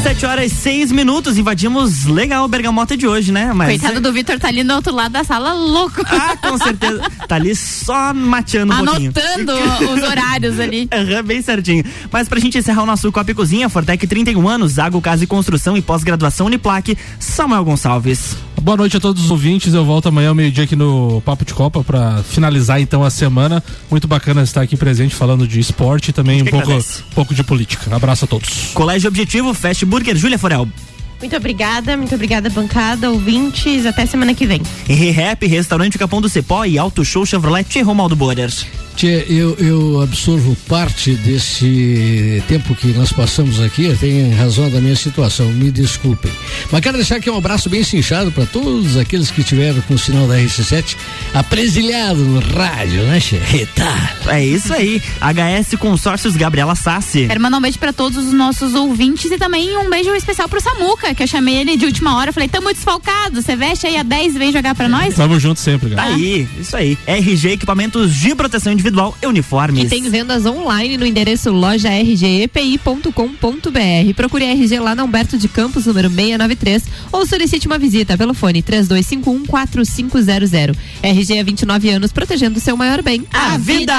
Speaker 2: 7 horas e 6 minutos, invadimos legal o Bergamota de hoje, né? Mas
Speaker 4: Coitado do Vitor tá ali no outro lado da sala, louco.
Speaker 2: Ah, com certeza. tá ali só mateando um pouquinho.
Speaker 4: Anotando os horários ali.
Speaker 2: Uhum, bem certinho. Mas pra gente encerrar o nosso Copa e Cozinha, Fortec 31 anos, Água, Casa e Construção e Pós-Graduação Uniplaque, Samuel Gonçalves.
Speaker 6: Boa noite a todos os ouvintes. Eu volto amanhã ao meio-dia aqui no Papo de Copa para finalizar então a semana. Muito bacana estar aqui presente falando de esporte e também um pouco, um pouco de política. Abraço a todos.
Speaker 2: Colégio Objetivo, Fast Burger, Júlia Forel.
Speaker 5: Muito obrigada, muito obrigada, bancada, ouvintes. Até semana que vem.
Speaker 2: Rap, Restaurante Capão do Cepó e Auto Show Chevrolet Romaldo Borders.
Speaker 15: Tchê, eu, eu absorvo parte desse tempo que nós passamos aqui, tem razão da minha situação, me desculpem. Mas quero deixar aqui um abraço bem cinchado para todos aqueles que tiveram com o sinal da RC7 apresilhado no rádio, né, Tchê? Eita.
Speaker 2: É isso aí. HS Consórcios Gabriela Sassi.
Speaker 4: Quero mandar um beijo pra todos os nossos ouvintes e também um beijo especial pro Samuca, que eu chamei ele de última hora. Falei, tamo desfalcado, você veste aí a 10 e vem jogar pra nós?
Speaker 6: Tamo junto sempre,
Speaker 2: Tá
Speaker 6: cara.
Speaker 2: aí, isso aí. RG Equipamentos de Proteção Individual e Uniformes.
Speaker 3: E tem vendas online no endereço lojargepi.com.br. Procure a RG lá na Humberto de Campos, número 693, ou solicite uma visita pelo fone 3251-4500. RG há 29 anos, protegendo o seu maior bem,
Speaker 2: a vida!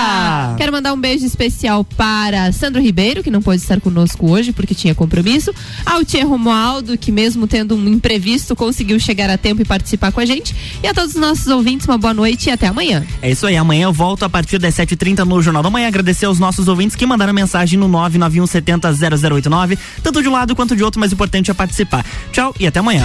Speaker 3: Quero mandar um beijo especial para Sandro Ribeiro, que não pôde estar conosco hoje porque tinha compromisso, ao Tia Romualdo, que mesmo tendo um imprevisto, conseguiu chegar a tempo e participar com a gente, e a todos os nossos ouvintes, uma boa noite e até amanhã.
Speaker 2: É isso aí, amanhã eu volto a partir das 7h30 no Jornal da Manhã. Agradecer aos nossos ouvintes que mandaram mensagem no 991 70 0089, tanto de um lado quanto de outro, mas o importante é participar. Tchau e até amanhã.